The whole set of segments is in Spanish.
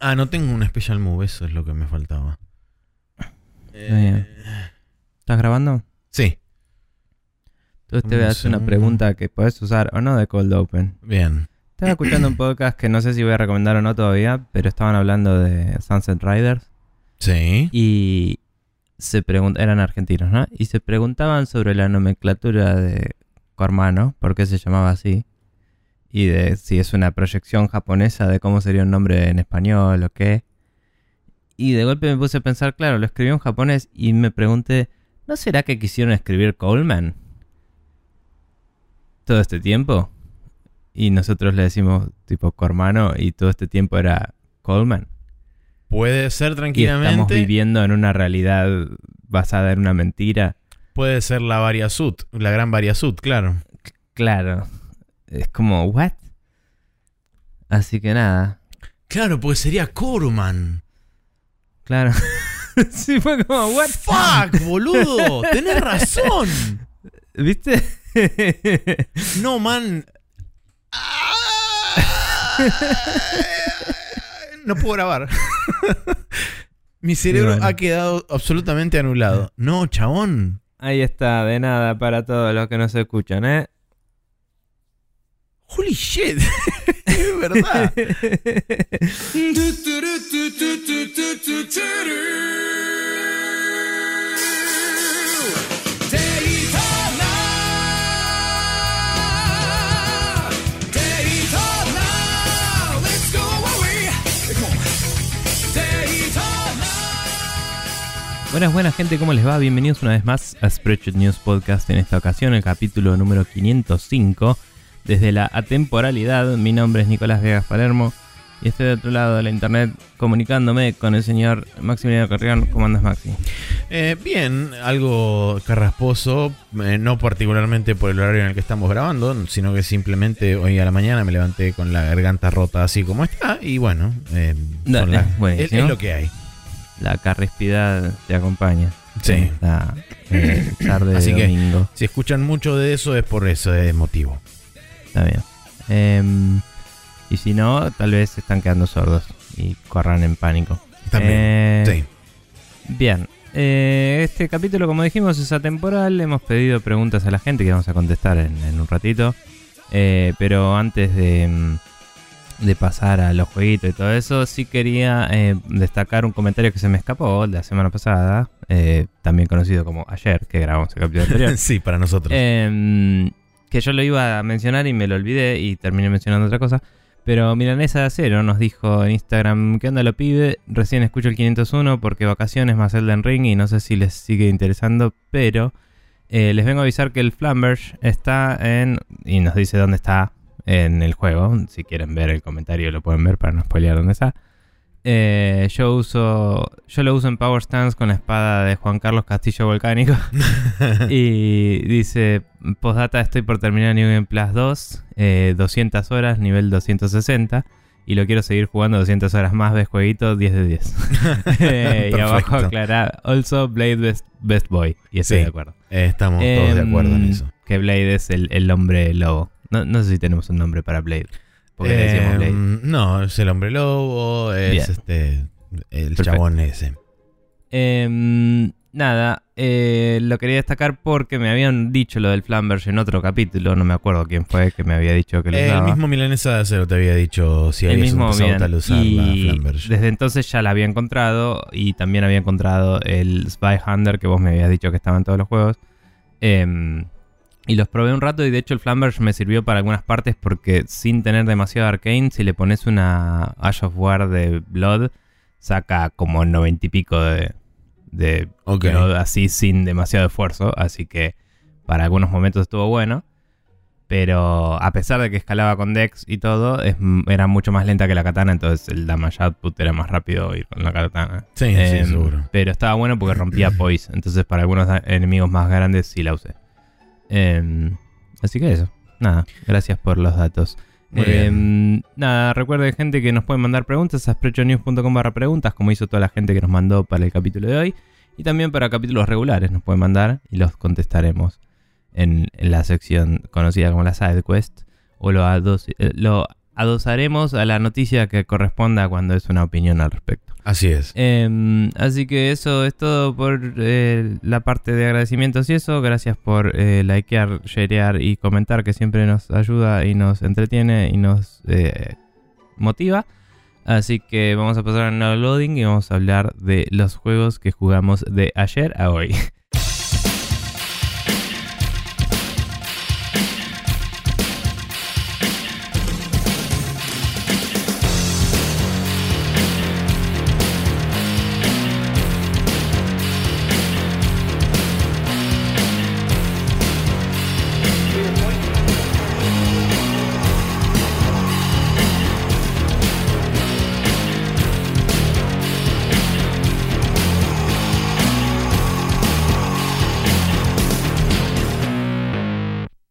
Ah, no tengo un special move, eso es lo que me faltaba. ¿Estás grabando? Sí, Entonces te voy a hacer una pregunta que puedes usar o no de Cold Open. bien. Estaba escuchando un podcast que no sé si voy a recomendar o no todavía, pero estaban hablando de Sunset Riders Sí. y se pregun- eran argentinos, ¿no? Y se preguntaban sobre la nomenclatura de Cormano, por qué se llamaba así, y de si es una proyección japonesa de cómo sería un nombre en español o qué. Y de golpe me puse a pensar, claro, lo escribió en japonés y me pregunté, ¿no será que quisieron escribir Coleman? Todo este tiempo. Y nosotros le decimos tipo Cormano y todo este tiempo era Coleman. Puede ser Y estamos tranquilamente. viviendo en una realidad basada en una mentira. Puede ser la variasut, la gran variasut, claro. Claro. Es como, ¿what? Así que nada. Claro, pues sería Corman. Claro. sí, fue como, ¿what? ¡Fuck, boludo! ¡Tenés razón! ¿Viste? No, man. No puedo grabar. Mi cerebro bueno. ha quedado absolutamente anulado. No, chabón. Ahí está, de nada para todos los que nos escuchan, ¿eh? Holy shit. es verdad. Buenas, buenas gente, ¿cómo les va? Bienvenidos una vez más a Spreadsheet News Podcast. En esta ocasión, el capítulo número 505. Desde la atemporalidad, mi nombre es Nicolás Vegas Palermo y estoy de otro lado de la internet comunicándome con el señor Maximiliano Carrión. ¿Cómo andas, Maxi? Eh, bien, algo carrasposo, eh, no particularmente por el horario en el que estamos grabando, sino que simplemente hoy a la mañana me levanté con la garganta rota así como está y bueno, eh, es, lo que hay. La carrispidad te acompaña. Sí. Esta eh, tarde Así de que- domingo. Si escuchan mucho de eso es por ese motivo. Está bien. Em, y si no, tal vez se están quedando sordos y corran en pánico. También. Eh, sí. Bien. Eh, este capítulo, como dijimos, es atemporal. Hemos pedido preguntas a la gente que vamos a contestar en, en un ratito. Eh, pero antes de, mm, de pasar a los jueguitos y todo eso, sí quería destacar un comentario que se me escapó de la semana pasada. también conocido como ayer, que grabamos el capítulo anterior. sí, para nosotros. Que yo lo iba a mencionar y me lo olvidé y terminé mencionando otra cosa. Pero Milanesa de Acero nos dijo en Instagram, ¿qué onda lo pibe? Recién escucho el 501 porque vacaciones más Elden Ring y no sé si les sigue interesando, pero eh, les vengo a avisar que el Flamberge está en... y nos dice dónde está en el juego. Si quieren ver el comentario lo pueden ver para no spoilear dónde está. Eh, yo uso yo lo uso en Power Stance con la espada de Juan Carlos Castillo Volcánico. Y dice, postdata estoy por terminar New Game Plus 2, eh, 200 horas, nivel 260. Y lo quiero seguir jugando 200 horas más, ves jueguito, 10 de 10. Eh, y abajo aclara, also Blade best, best Boy. Y estoy Sí. de acuerdo. Estamos todos de acuerdo en Em, eso. Que Blade es el, el hombre lobo. No, no sé si tenemos un nombre para Blade. Porque le decíamos Blade. Em, no, es el hombre lobo, es Bien. este el Perfecto. chabón ese. Em, nada, eh, lo quería destacar porque me habían dicho lo del Flamberge en otro capítulo. No me acuerdo quién fue que me había dicho que lo el mismo milanesa de acero te había dicho si el habías mismo empezado tal usar y la Flamberge. desde entonces ya la había encontrado y también había encontrado el Spy Hunter que vos me habías dicho que estaba en todos los juegos. Em, y los probé un rato y de hecho el Flamberge me sirvió para algunas partes porque sin tener demasiado arcane, si le pones una Ash of War de Blood, saca como 90 y pico de, de así sin demasiado esfuerzo. Así que para algunos momentos estuvo bueno. Pero a pesar de que escalaba con Dex y todo, es- era mucho más lenta que la katana, entonces el damage output era más rápido ir con la katana. Sí, Em, sí, seguro. Pero estaba bueno porque rompía poise, entonces para algunos enemigos más grandes sí la usé. Em, así que eso, nada, gracias por los datos. Em, Nada, recuerden gente que nos pueden mandar preguntas a sprechonews.com barra preguntas, como hizo toda la gente que nos mandó para el capítulo de hoy. Y también para capítulos regulares nos pueden mandar y los contestaremos en, en la sección conocida como la side quest o lo, adoci- eh, lo adosaremos a la noticia que corresponda cuando es una opinión al respecto. Así es. Em, así que eso es todo por eh, la parte de agradecimientos y eso. Gracias por eh, likear, sharear y comentar que siempre nos ayuda y nos entretiene y nos eh, motiva. Así que vamos a pasar al loading y vamos a hablar de los juegos que jugamos de ayer a hoy.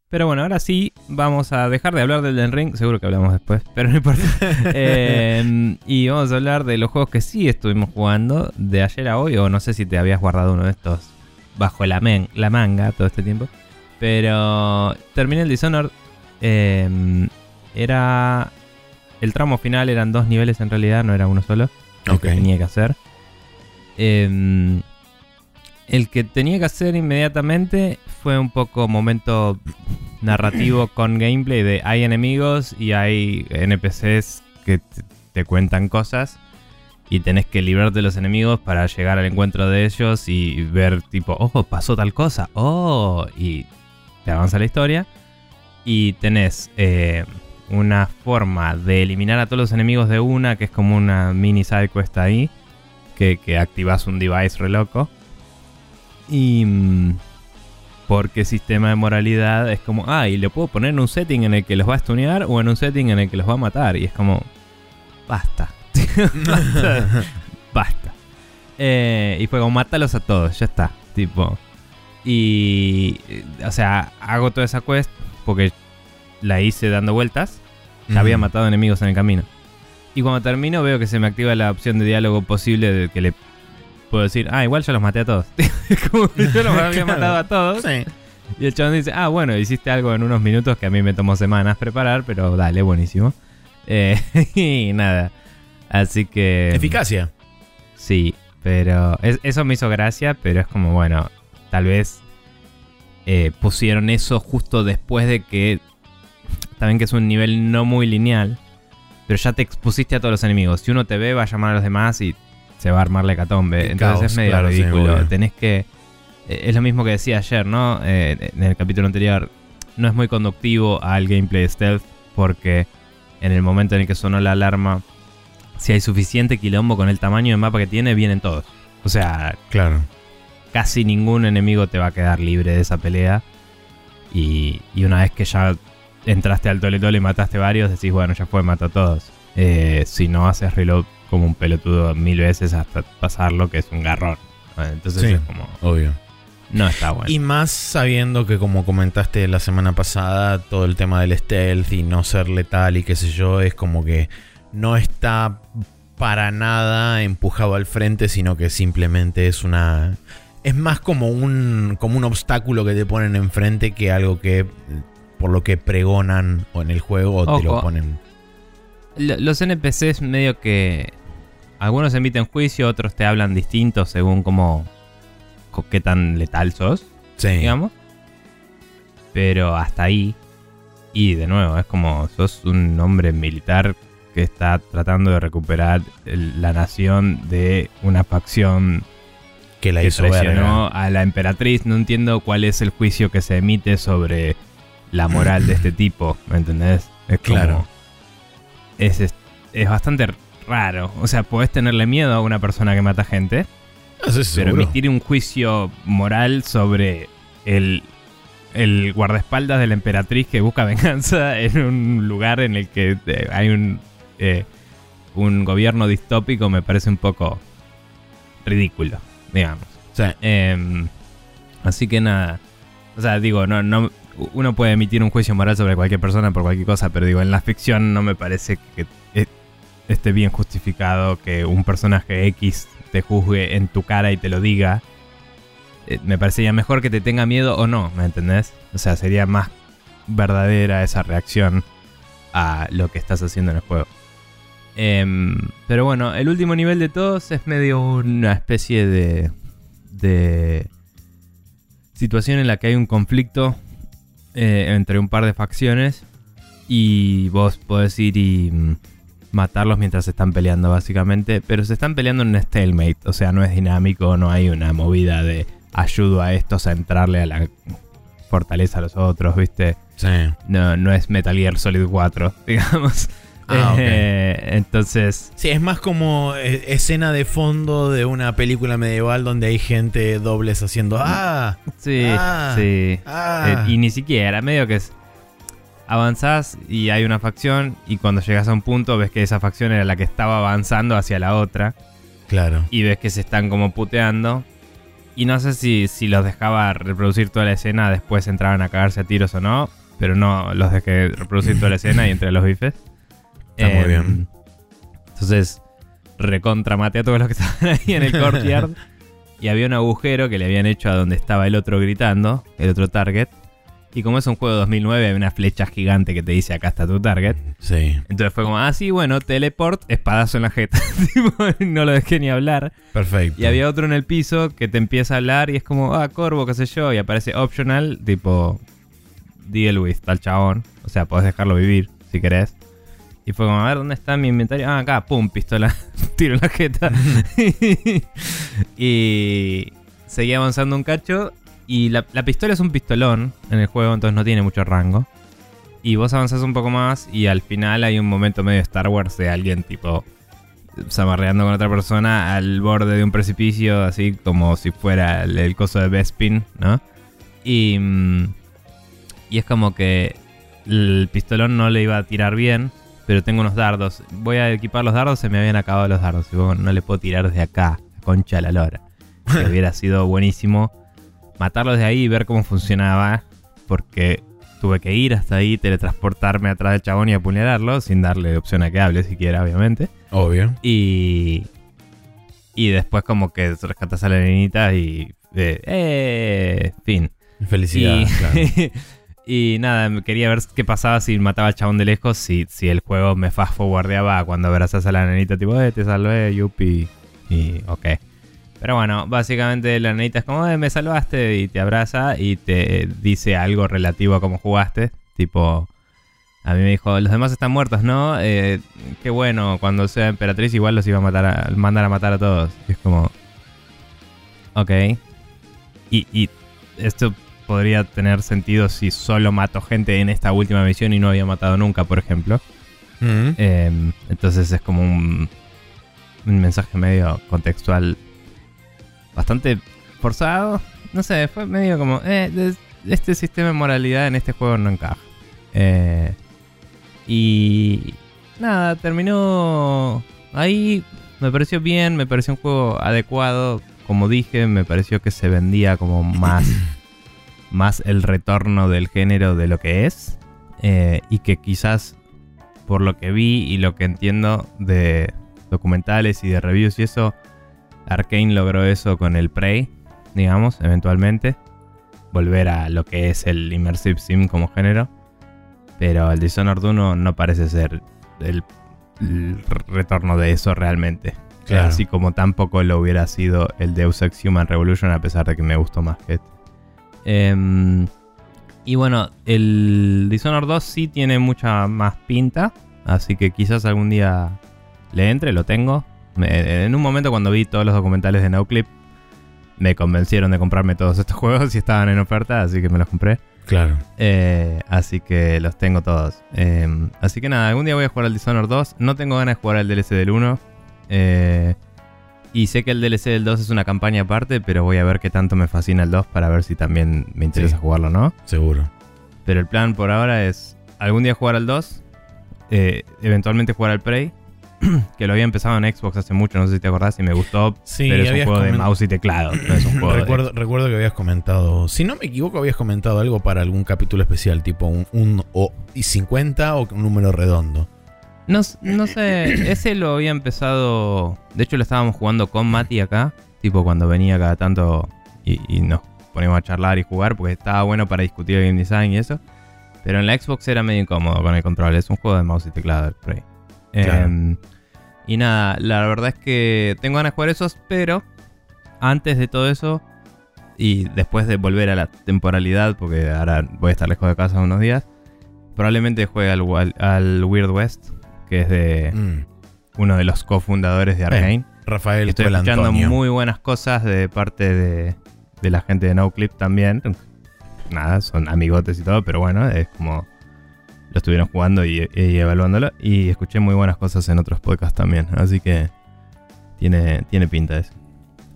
Pero bueno, ahora sí vamos a dejar de hablar del Den Ring. Seguro que hablamos después, pero no importa. Eh, y vamos a hablar de los juegos que sí estuvimos jugando de ayer a hoy. O no sé si te habías guardado uno de estos bajo la, la manga todo este tiempo. Pero terminé el Dishonored. Eh, era. El tramo final eran dos niveles en realidad, no era uno solo. Que tenía que hacer. Eh, el que tenía que hacer inmediatamente fue un poco momento narrativo con gameplay de hay enemigos y hay NPCs que te cuentan cosas y tenés que librarte de los enemigos para llegar al encuentro de ellos y ver tipo, ojo, pasó tal cosa, oh, y te avanza la historia. Y tenés eh, una forma de eliminar a todos los enemigos de una, que es como una mini side quest ahí, que, que activas un device re loco. Y mm, porque sistema de moralidad es como, ah, y le puedo poner en un setting en el que los va a stunear o en un setting en el que los va a matar. Y es como, basta. basta. Eh, y fue como, mátalos a todos, ya está. Tipo. Y. Eh, o sea, hago toda esa quest porque la hice dando vueltas. Ya había matado enemigos en el camino. Y cuando termino veo que se me activa la opción de diálogo posible de que le puedo decir, ah, igual ya los maté a todos. Como yo los había matado a todos. Y el chabón dice, ah, bueno, hiciste algo en unos minutos que a mí me tomó semanas preparar, pero dale, buenísimo. Eh, y nada. Así que. Eficacia. Sí, pero eso me hizo gracia, pero es como, bueno, tal vez eh, pusieron eso justo después de que. También que es un nivel no muy lineal, pero ya te expusiste a todos los enemigos. Si uno te ve, va a llamar a los demás y se va a armar la hecatombe. Entonces es medio ridículo. Tenés que. Eh, es lo mismo que decía ayer, ¿no? Eh, en el capítulo anterior. No es muy conductivo al gameplay stealth porque en el momento en el que sonó la alarma, si hay suficiente quilombo con el tamaño de mapa que tiene, vienen todos. O sea, claro. Casi ningún enemigo te va a quedar libre de esa pelea. Y, una vez que ya entraste al tole y mataste varios, decís, bueno, ya fue, mata a todos. Eh, si no haces reload como un pelotudo mil veces hasta pasarlo, que es un garrón. Entonces es como. Obvio. No está bueno. Y más sabiendo que, como comentaste la semana pasada, todo el tema del stealth y no ser letal y qué sé yo, es como que no está para nada empujado al frente, sino que simplemente es una. Es más como un, como un obstáculo que te ponen enfrente que algo que. por lo que pregonan o en el juego o te lo ponen. Los NPCs medio que algunos emiten juicio, otros te hablan distintos según cómo. qué tan letal sos. Sí. Digamos. Pero hasta ahí. Y de nuevo, es como sos un hombre militar que está tratando de recuperar la nación de una facción que la hizo a la emperatriz. No entiendo cuál es el juicio que se emite sobre la moral de este tipo, ¿me entendés? Es claro. Es, es bastante raro. O sea, podés tenerle miedo a una persona que mata gente. Ah, pero emitir un juicio moral sobre el, el guardaespaldas de la emperatriz que busca venganza en un lugar en el que eh, hay un, eh, un gobierno distópico me parece un poco ridículo, digamos. Em, así que nada. O sea, digo, no, no, uno puede emitir un juicio moral sobre cualquier persona por cualquier cosa, pero digo, en la ficción no me parece que esté bien justificado que un personaje X te juzgue en tu cara y te lo diga. Eh, me parecería mejor que te tenga miedo o no, ¿me entendés? O sea, sería más verdadera esa reacción a lo que estás haciendo en el juego. Em, pero bueno, el último nivel de todos es medio una especie de, de situación en la que hay un conflicto eh, entre un par de facciones y vos podés ir y mm, matarlos mientras se están peleando básicamente, pero se están peleando en un stalemate, o sea, no es dinámico, no hay una movida de ayudo a estos a entrarle a la fortaleza a los otros, ¿viste? Sí. No, no es Metal Gear Solid 4, digamos. Ah. Eh, entonces, Sí, es más como eh, escena de fondo de una película medieval donde hay gente dobles haciendo ¡Ah! sí, Ah, sí. ¡Ah! Eh, y ni siquiera, medio que es. Avanzás y hay una facción, y cuando llegas a un punto ves que esa facción era la que estaba avanzando hacia la otra, Claro. y ves que se están como puteando. Y no sé si, si los dejaba reproducir toda la escena, después entraban a cagarse a tiros o no, pero no los dejé reproducir toda la escena y entre los bifes. Está muy Em, bien. Entonces, recontra maté a todos los que estaban ahí en el courtyard. y había un agujero que le habían hecho a donde estaba el otro gritando, el otro target. Y como es un juego de 2009, hay una flecha gigante que te dice acá está tu target. Sí. Entonces fue como, ah, sí, bueno, teleport, espadazo en la jeta. No lo dejé ni hablar. Perfecto. Y había otro en el piso que te empieza a hablar y es como, ah, Corvo, qué sé yo. Y aparece optional, tipo, deal with tal chabón. O sea, podés dejarlo vivir si querés. Y fue como, a ver, ¿dónde está mi inventario? Ah, acá, pum, pistola, tiro en la jeta. y seguí avanzando un cacho. Y la, la pistola es un pistolón en el juego, entonces no tiene mucho rango. Y vos avanzás un poco más y al final hay un momento medio Star Wars de alguien tipo zamarreando con otra persona al borde de un precipicio, así como si fuera el, el coso de Bespin, ¿no? Y, mm, y es como que el pistolón no le iba a tirar bien, pero tengo unos dardos. Voy a equipar los dardos, se me habían acabado los dardos. Y bueno, no le puedo tirar desde acá, concha de la lora. Que hubiera sido buenísimo matarlos de ahí y ver cómo funcionaba, porque tuve que ir hasta ahí, teletransportarme atrás del chabón y apuñalarlo, sin darle opción a que hable siquiera, obviamente. Obvio. Y. Y después, como que rescatas a la nenita y. eh, ¡Eh! Fin. Felicidades, y, claro. y nada, me quería ver qué pasaba si mataba al chabón de lejos, si, si el juego me fast forwardeaba cuando abrazas a la nenita, tipo, eh, te salvé, yupi. Y. ok. Pero bueno, básicamente la nenita es como, eh, me salvaste y te abraza y te dice algo relativo a cómo jugaste. Tipo, a mí me dijo, los demás están muertos, ¿no? Eh, qué bueno, cuando sea emperatriz igual los iba a matar, a, mandar a matar a todos. Y es como, ok. Y, y esto podría tener sentido si solo mato gente en esta última misión y no había matado nunca, por ejemplo. Mm. Eh, entonces es como un, un mensaje medio contextual bastante forzado. No sé, fue medio como, eh, este sistema de moralidad en este juego no encaja. Eh, y nada, terminó ahí. Me pareció bien, me pareció un juego adecuado. Como dije, me pareció que se vendía como más, más el retorno del género de lo que es. Eh, y que quizás por lo que vi y lo que entiendo de documentales y de reviews y eso, Arkane logró eso con el Prey, digamos, eventualmente. Volver a lo que es el Immersive Sim como género. Pero el Dishonored 1 no parece ser el, el retorno de eso realmente. Claro. Así como tampoco lo hubiera sido el Deus Ex Human Revolution, a pesar de que me gustó más que este. Em, y bueno, el Dishonored 2 sí tiene mucha más pinta. Así que quizás algún día le entre, lo tengo. Me- en un momento cuando vi todos los documentales de NoClip, me convencieron de comprarme todos estos juegos y estaban en oferta, así que me los compré. Claro. Eh, así que los tengo todos. Eh, así que nada, algún día voy a jugar al Dishonored 2. No tengo ganas de jugar al DLC del 1. Eh, y sé que el DLC del 2 es una campaña aparte, pero voy a ver qué tanto me fascina el 2 para ver si también me interesa Sí. jugarlo o no. Seguro. Pero el plan por ahora es algún día jugar al 2, eh, eventualmente jugar al Prey, que lo había empezado en Xbox hace mucho, no sé si te acordás, y me gustó, Sí, pero es un juego de mouse y teclado, no es un juego de- Recuerdo, que habías comentado, si no me equivoco, habías comentado algo para algún capítulo especial, tipo un, un o y 50 o un número redondo. No, no sé, ese lo había empezado. De hecho, lo estábamos jugando con Mati acá. Tipo cuando venía cada tanto y, y nos poníamos a charlar y jugar. Porque estaba bueno para discutir el game design y eso. Pero en la Xbox era medio incómodo con el control. Es un juego de mouse y teclado. ahí. Claro. Em, y nada, la verdad es que tengo ganas de jugar esos, pero antes de todo eso y después de volver a la temporalidad, porque ahora voy a estar lejos de casa unos días, probablemente juegue al, al- al Weird West, que es de Mm. uno de los cofundadores de Arkane. Rafael Estoy escuchando muy buenas cosas de parte de, de la gente de NoClip también. Nada, son amigotes y todo, pero bueno, es como lo estuvieron jugando y, y evaluándolo. Y escuché muy buenas cosas en otros podcasts también. Así que tiene, tiene pinta eso.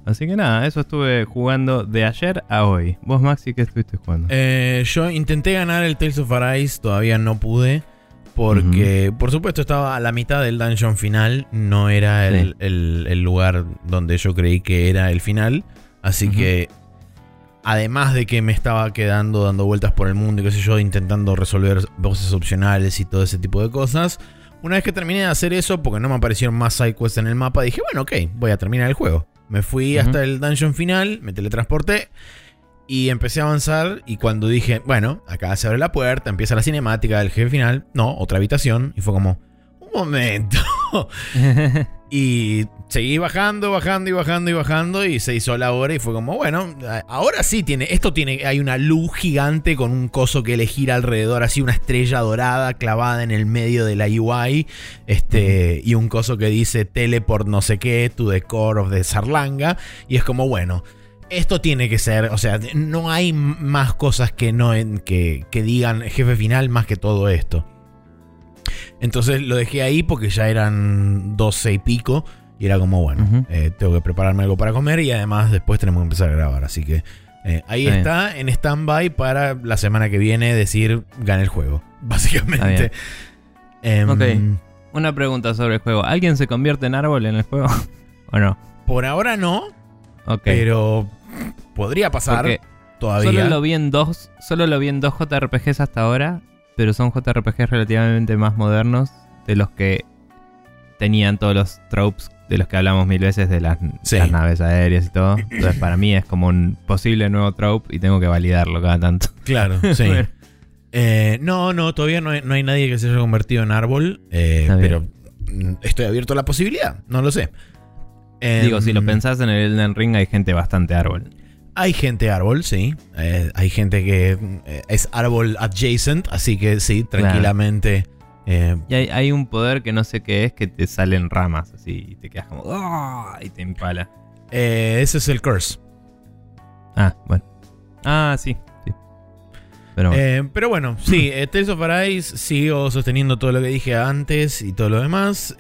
Así que nada, eso estuve jugando de ayer a hoy. Vos, Maxi, ¿qué estuviste jugando? Eh, yo intenté ganar el Tales of Arise, todavía no pude. Porque, por supuesto, estaba a la mitad del dungeon final. No era el, Sí. el- el lugar donde yo creí que era el final. Así que, además de que me estaba quedando dando vueltas por el mundo y qué sé yo, intentando resolver voces opcionales y todo ese tipo de cosas. Una vez que terminé de hacer eso, porque no me aparecieron más sidequests en el mapa, dije, bueno, ok, voy a terminar el juego. Me fui hasta el dungeon final, me teletransporté y empecé a avanzar. Y cuando dije, bueno, acá se abre la puerta, empieza la cinemática del jefe final, no, otra habitación. Y fue como, un momento. Y seguí bajando, bajando y bajando y bajando y se hizo la hora y fue como, bueno, ahora sí tiene, esto tiene, hay una luz gigante con un coso que le gira alrededor, así una estrella dorada clavada en el medio de la UI, este, y un coso que dice teleport no sé qué, to the core of the Sarlanga, y es como, bueno, esto tiene que ser, o sea, no hay más cosas que no que, que digan jefe final más que todo esto. Entonces lo dejé ahí porque ya eran 12 y pico. Y era como, bueno, eh, tengo que prepararme algo para comer y además después tenemos que empezar a grabar. Así que eh, ahí Está está, en stand-by para la semana que viene decir, gane el juego, básicamente. Em, Ok. Una pregunta sobre el juego. ¿Alguien se convierte en árbol en el juego? ¿O no? Por ahora no, Ok. pero podría pasar Porque todavía. Solo lo vi en dos, solo lo vi en dos JRPGs hasta ahora, pero son JRPGs relativamente más modernos de los que tenían todos los tropes de los que hablamos mil veces de las, Sí. las naves aéreas y todo. Entonces para mí es como un posible nuevo trope y tengo que validarlo cada tanto. Claro, sí. Bueno. Eh, no, no, todavía no hay, no hay nadie que se haya convertido en árbol. eh, pero mm, estoy abierto a la posibilidad, no lo sé. Digo, si lo Em, pensás en el Elden Ring hay gente bastante árbol. Hay gente árbol, sí. Eh, hay gente que es árbol adjacent, así que sí, Claro. Eh, Y hay, hay un poder que no sé qué es que te salen ramas así y te quedas como "Ah", y te empala. eh, ese es el curse. Ah, bueno. Ah, sí, sí. Pero bueno. Eh, pero bueno, sí, eh, Tales of Arise sigo sosteniendo todo lo que dije antes y todo lo demás.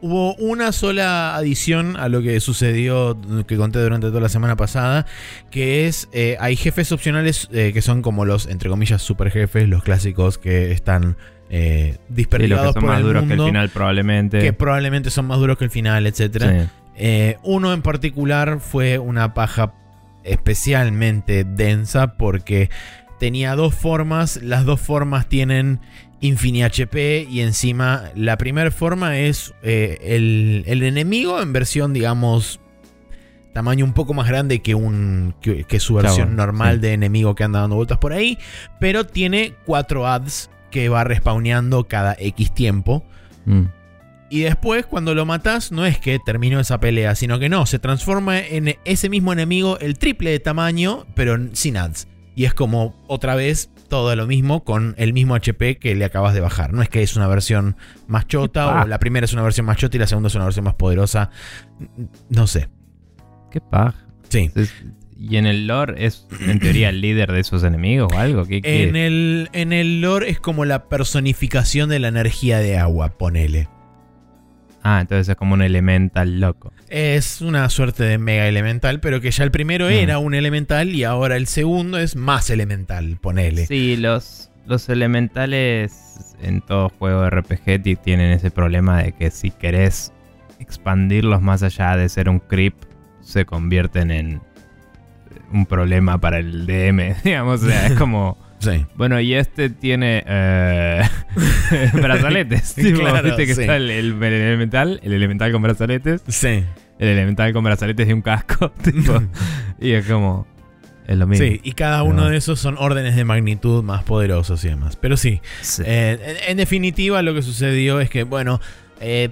Hubo una sola adición a lo que sucedió, que conté durante toda la semana pasada, que es, hay jefes opcionales que son como los, entre comillas, super jefes, los clásicos que están eh, Sí, dispersados son por más el duros que el mundo, final probablemente. que probablemente son más duros que el final, etcétera. Sí. Eh, uno en particular fue una paja especialmente densa porque tenía dos formas. Las dos formas tienen Infini HP y encima la primera forma es eh, el, el enemigo en versión, digamos, tamaño un poco más grande que, un, que, que su versión Claro, normal sí. de enemigo que anda dando vueltas por ahí. Pero tiene cuatro ads que va respawneando cada X tiempo. Mm. Y después, cuando lo matas, no es que terminó esa pelea, sino que no, se transforma en ese mismo enemigo el triple de tamaño, pero sin ads. Y es como otra vez todo lo mismo con el mismo HP que le acabas de bajar. No es que es una versión más chota o la primera es una versión más chota y la segunda es una versión más poderosa. No sé. Qué paja. Sí. Es- ¿Y en el lore es en teoría el líder de esos enemigos o algo? ¿Qué, qué? En el, en el lore es como la personificación de la energía de agua, ponele. Ah, entonces es como un elemental loco. Es una suerte de mega elemental, pero que ya el primero Mm. era un elemental y ahora el segundo es más elemental, ponele. Sí, los, los elementales en todo juego de RPG ti- tienen ese problema de que si querés expandirlos más allá de ser un creep, se convierten en un problema para el DM, digamos. O sea, es como... Sí. Bueno, y este tiene eh, brazaletes. tipo, Claro, Viste que sí. está el, el- el elemental, el elemental con brazaletes, Sí. el elemental con brazaletes y un casco. tipo, y es como. es lo mismo. Sí, y cada uno de esos son órdenes de magnitud más poderosos y demás. Pero sí, Sí. eh, en, en definitiva lo que sucedió es que, bueno, eh,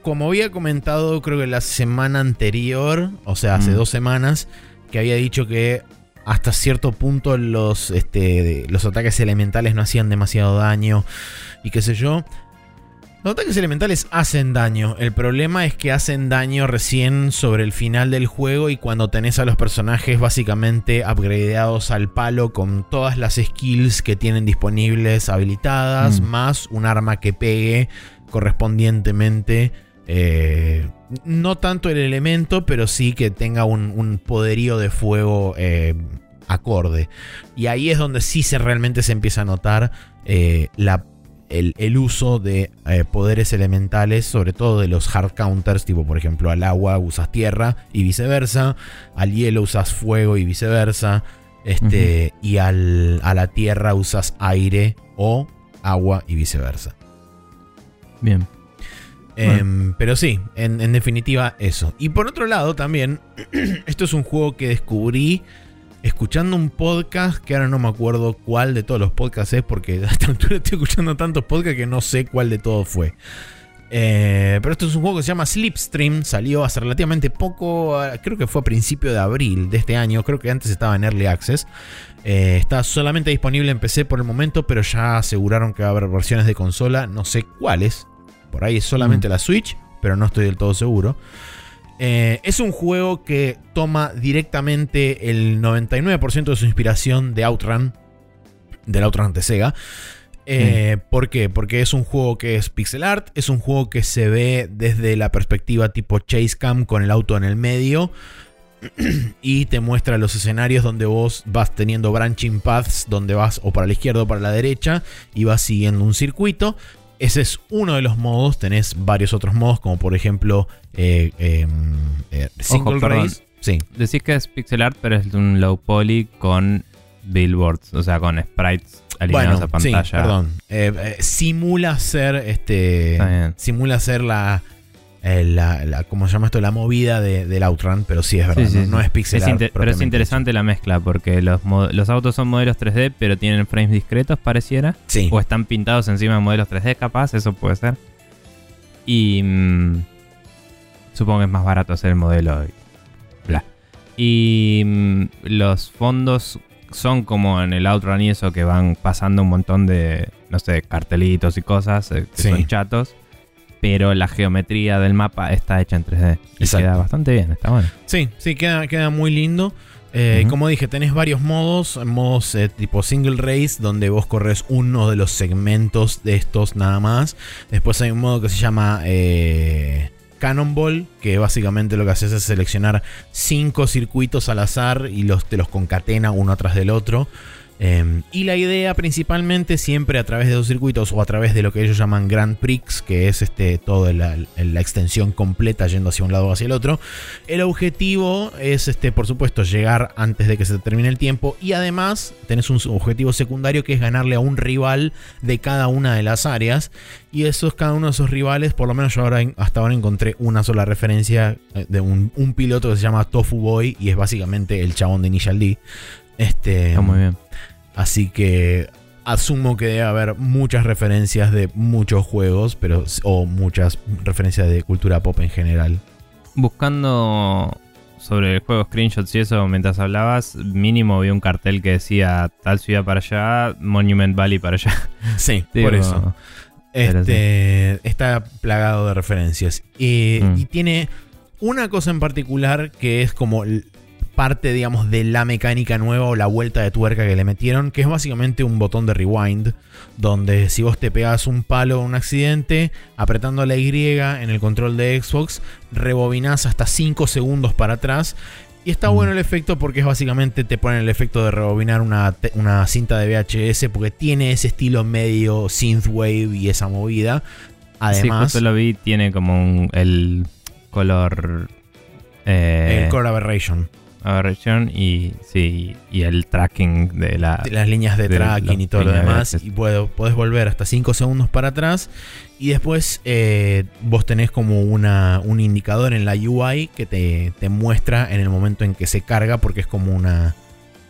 como había comentado creo que la semana anterior, o sea, hace Mm. dos semanas, que había dicho que hasta cierto punto los, este, los ataques elementales no hacían demasiado daño y qué sé yo. Los ataques elementales hacen daño. El problema es que hacen daño recién sobre el final del juego y cuando tenés a los personajes básicamente upgradeados al palo con todas las skills que tienen disponibles habilitadas, Mm. más un arma que pegue correspondientemente. Eh, no tanto el elemento, pero sí que tenga un, un poderío de fuego eh, acorde. Y ahí es donde sí se realmente se empieza a notar eh, la el, el uso de poderes elementales, sobre todo de los hard counters, tipo por ejemplo al agua usas tierra y viceversa, al hielo usas fuego y viceversa, este, y al, a la tierra usas aire o agua y viceversa. Bien. Em, pero sí, en, en definitiva eso. Y por otro lado también, esto es un juego que descubrí escuchando un podcast que ahora no me acuerdo cuál de todos los podcasts es porque a esta altura estoy escuchando tantos podcasts que no sé cuál de todos fue. Eh, pero esto es un juego que se llama Slipstream, salió hace relativamente poco, ah, creo que fue a principio de abril de este año, creo que antes estaba en Early Access. Eh, está solamente disponible en PC por el momento, pero ya aseguraron que va a haber versiones de consola, no sé cuáles. Por ahí es solamente la Switch, pero no estoy del todo seguro. Eh, es un juego que toma directamente el 99% de su inspiración de Outrun, del Outrun de Sega. Eh, ¿Por qué? Porque es un juego que es pixel art, es un juego que se ve desde la perspectiva tipo chase cam con el auto en el medio y te muestra los escenarios donde vos vas teniendo branching paths, donde vas o para la izquierda o para la derecha y vas siguiendo un circuito. Ese es uno de los modos, tenés varios otros modos como por ejemplo eh, eh, eh, Single. Race. Sí, Decís que es pixel art, pero es un low poly con billboards, o sea, con sprites alineados Bueno, a sí, pantalla. perdón. Eh, eh, simula ser este. Está bien. Simula ser la. Eh, la, la- ¿Cómo se llama esto? La movida de- del Outrun, pero sí es verdad. Sí, sí, no, es pixel Es art inte- pero es interesante la mezcla porque los, los autos son modelos 3D, pero tienen frames discretos, pareciera. Sí. O están pintados encima de modelos 3D, capaz, eso puede ser. Y mm, supongo que es más barato hacer el modelo. Y, bla. Y mm, los fondos son como en el Outrun y eso que van pasando un montón de, no sé, cartelitos y cosas eh, que Sí. son chatos. Pero la geometría del mapa está hecha en 3D. Y Exacto. queda bastante bien, está bueno. Sí, sí, queda, queda muy lindo. Eh. Como dije, tenés varios modos, modos eh, tipo single race, donde vos corres uno de los segmentos de estos nada más. Después hay un modo que se llama eh, Cannonball, que básicamente lo que haces es seleccionar cinco circuitos al azar y los, te los concatena uno atrás del otro. Eh, y la idea principalmente siempre a través de dos circuitos o a través de lo que ellos llaman Grand Prix, que es este, toda la, la extensión completa yendo hacia un lado o hacia el otro. El objetivo es, este, por supuesto, llegar antes de que se termine el tiempo y además tenés un objetivo secundario que es ganarle a un rival de cada una de las áreas. Y esos, cada uno de esos rivales, por lo menos yo ahora, hasta ahora encontré una sola referencia eh, de un, un piloto que se llama Tofu Boy y es básicamente el chabón de Initial D. Este, Está muy bien. Así que asumo que debe haber muchas referencias de muchos juegos, pero o muchas referencias de cultura pop en general. Buscando sobre el juego screenshots y eso mientras hablabas, mínimo vi un cartel que decía tal ciudad para allá, Monument Valley para allá. Sí, Digo, por eso. Este, Está plagado de referencias. Y, Mm. y tiene una cosa en particular que es como parte, digamos, de la mecánica nueva o la vuelta de tuerca que le metieron, que es básicamente un botón de rewind, donde si vos te pegas un palo o un accidente, apretando la Y en el control de Xbox, rebobinás hasta 5 segundos para atrás. Y está Mm. bueno el efecto porque es básicamente te ponen el efecto de rebobinar una, una cinta de VHS porque tiene ese estilo medio synthwave y esa movida. sí, Además, justo lo vi, tiene como un, el color... eh, el Core Aberration. Aberration y sí, y el tracking de la... de las líneas de de tracking y todo lo de demás. Y puedo, podés volver hasta 5 segundos para atrás. Y después eh, vos tenés como una, un indicador en la UI que te, te muestra en el momento en que se carga, porque es como una,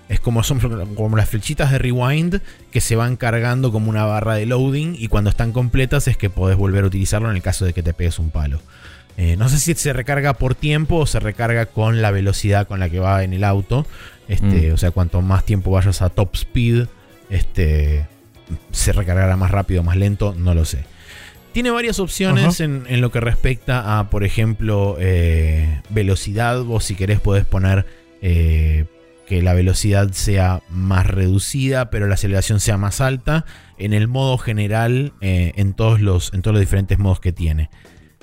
Es como son como las flechitas de rewind que se van cargando como una barra de loading y cuando están completas es que podés volver a utilizarlo en el caso de que te pegues un palo. Eh, no sé si se recarga por tiempo o se recarga con la velocidad con la que va en el auto. Este, Mm. O sea, cuanto más tiempo vayas a top speed, este, se recargará más rápido, más lento, no lo sé. Tiene varias opciones en, en lo que respecta a, por ejemplo, eh, velocidad. Vos si querés podés poner eh, que la velocidad sea más reducida, pero la aceleración sea más alta. En el modo general, eh, en, todos los, en todos los diferentes modos que tiene.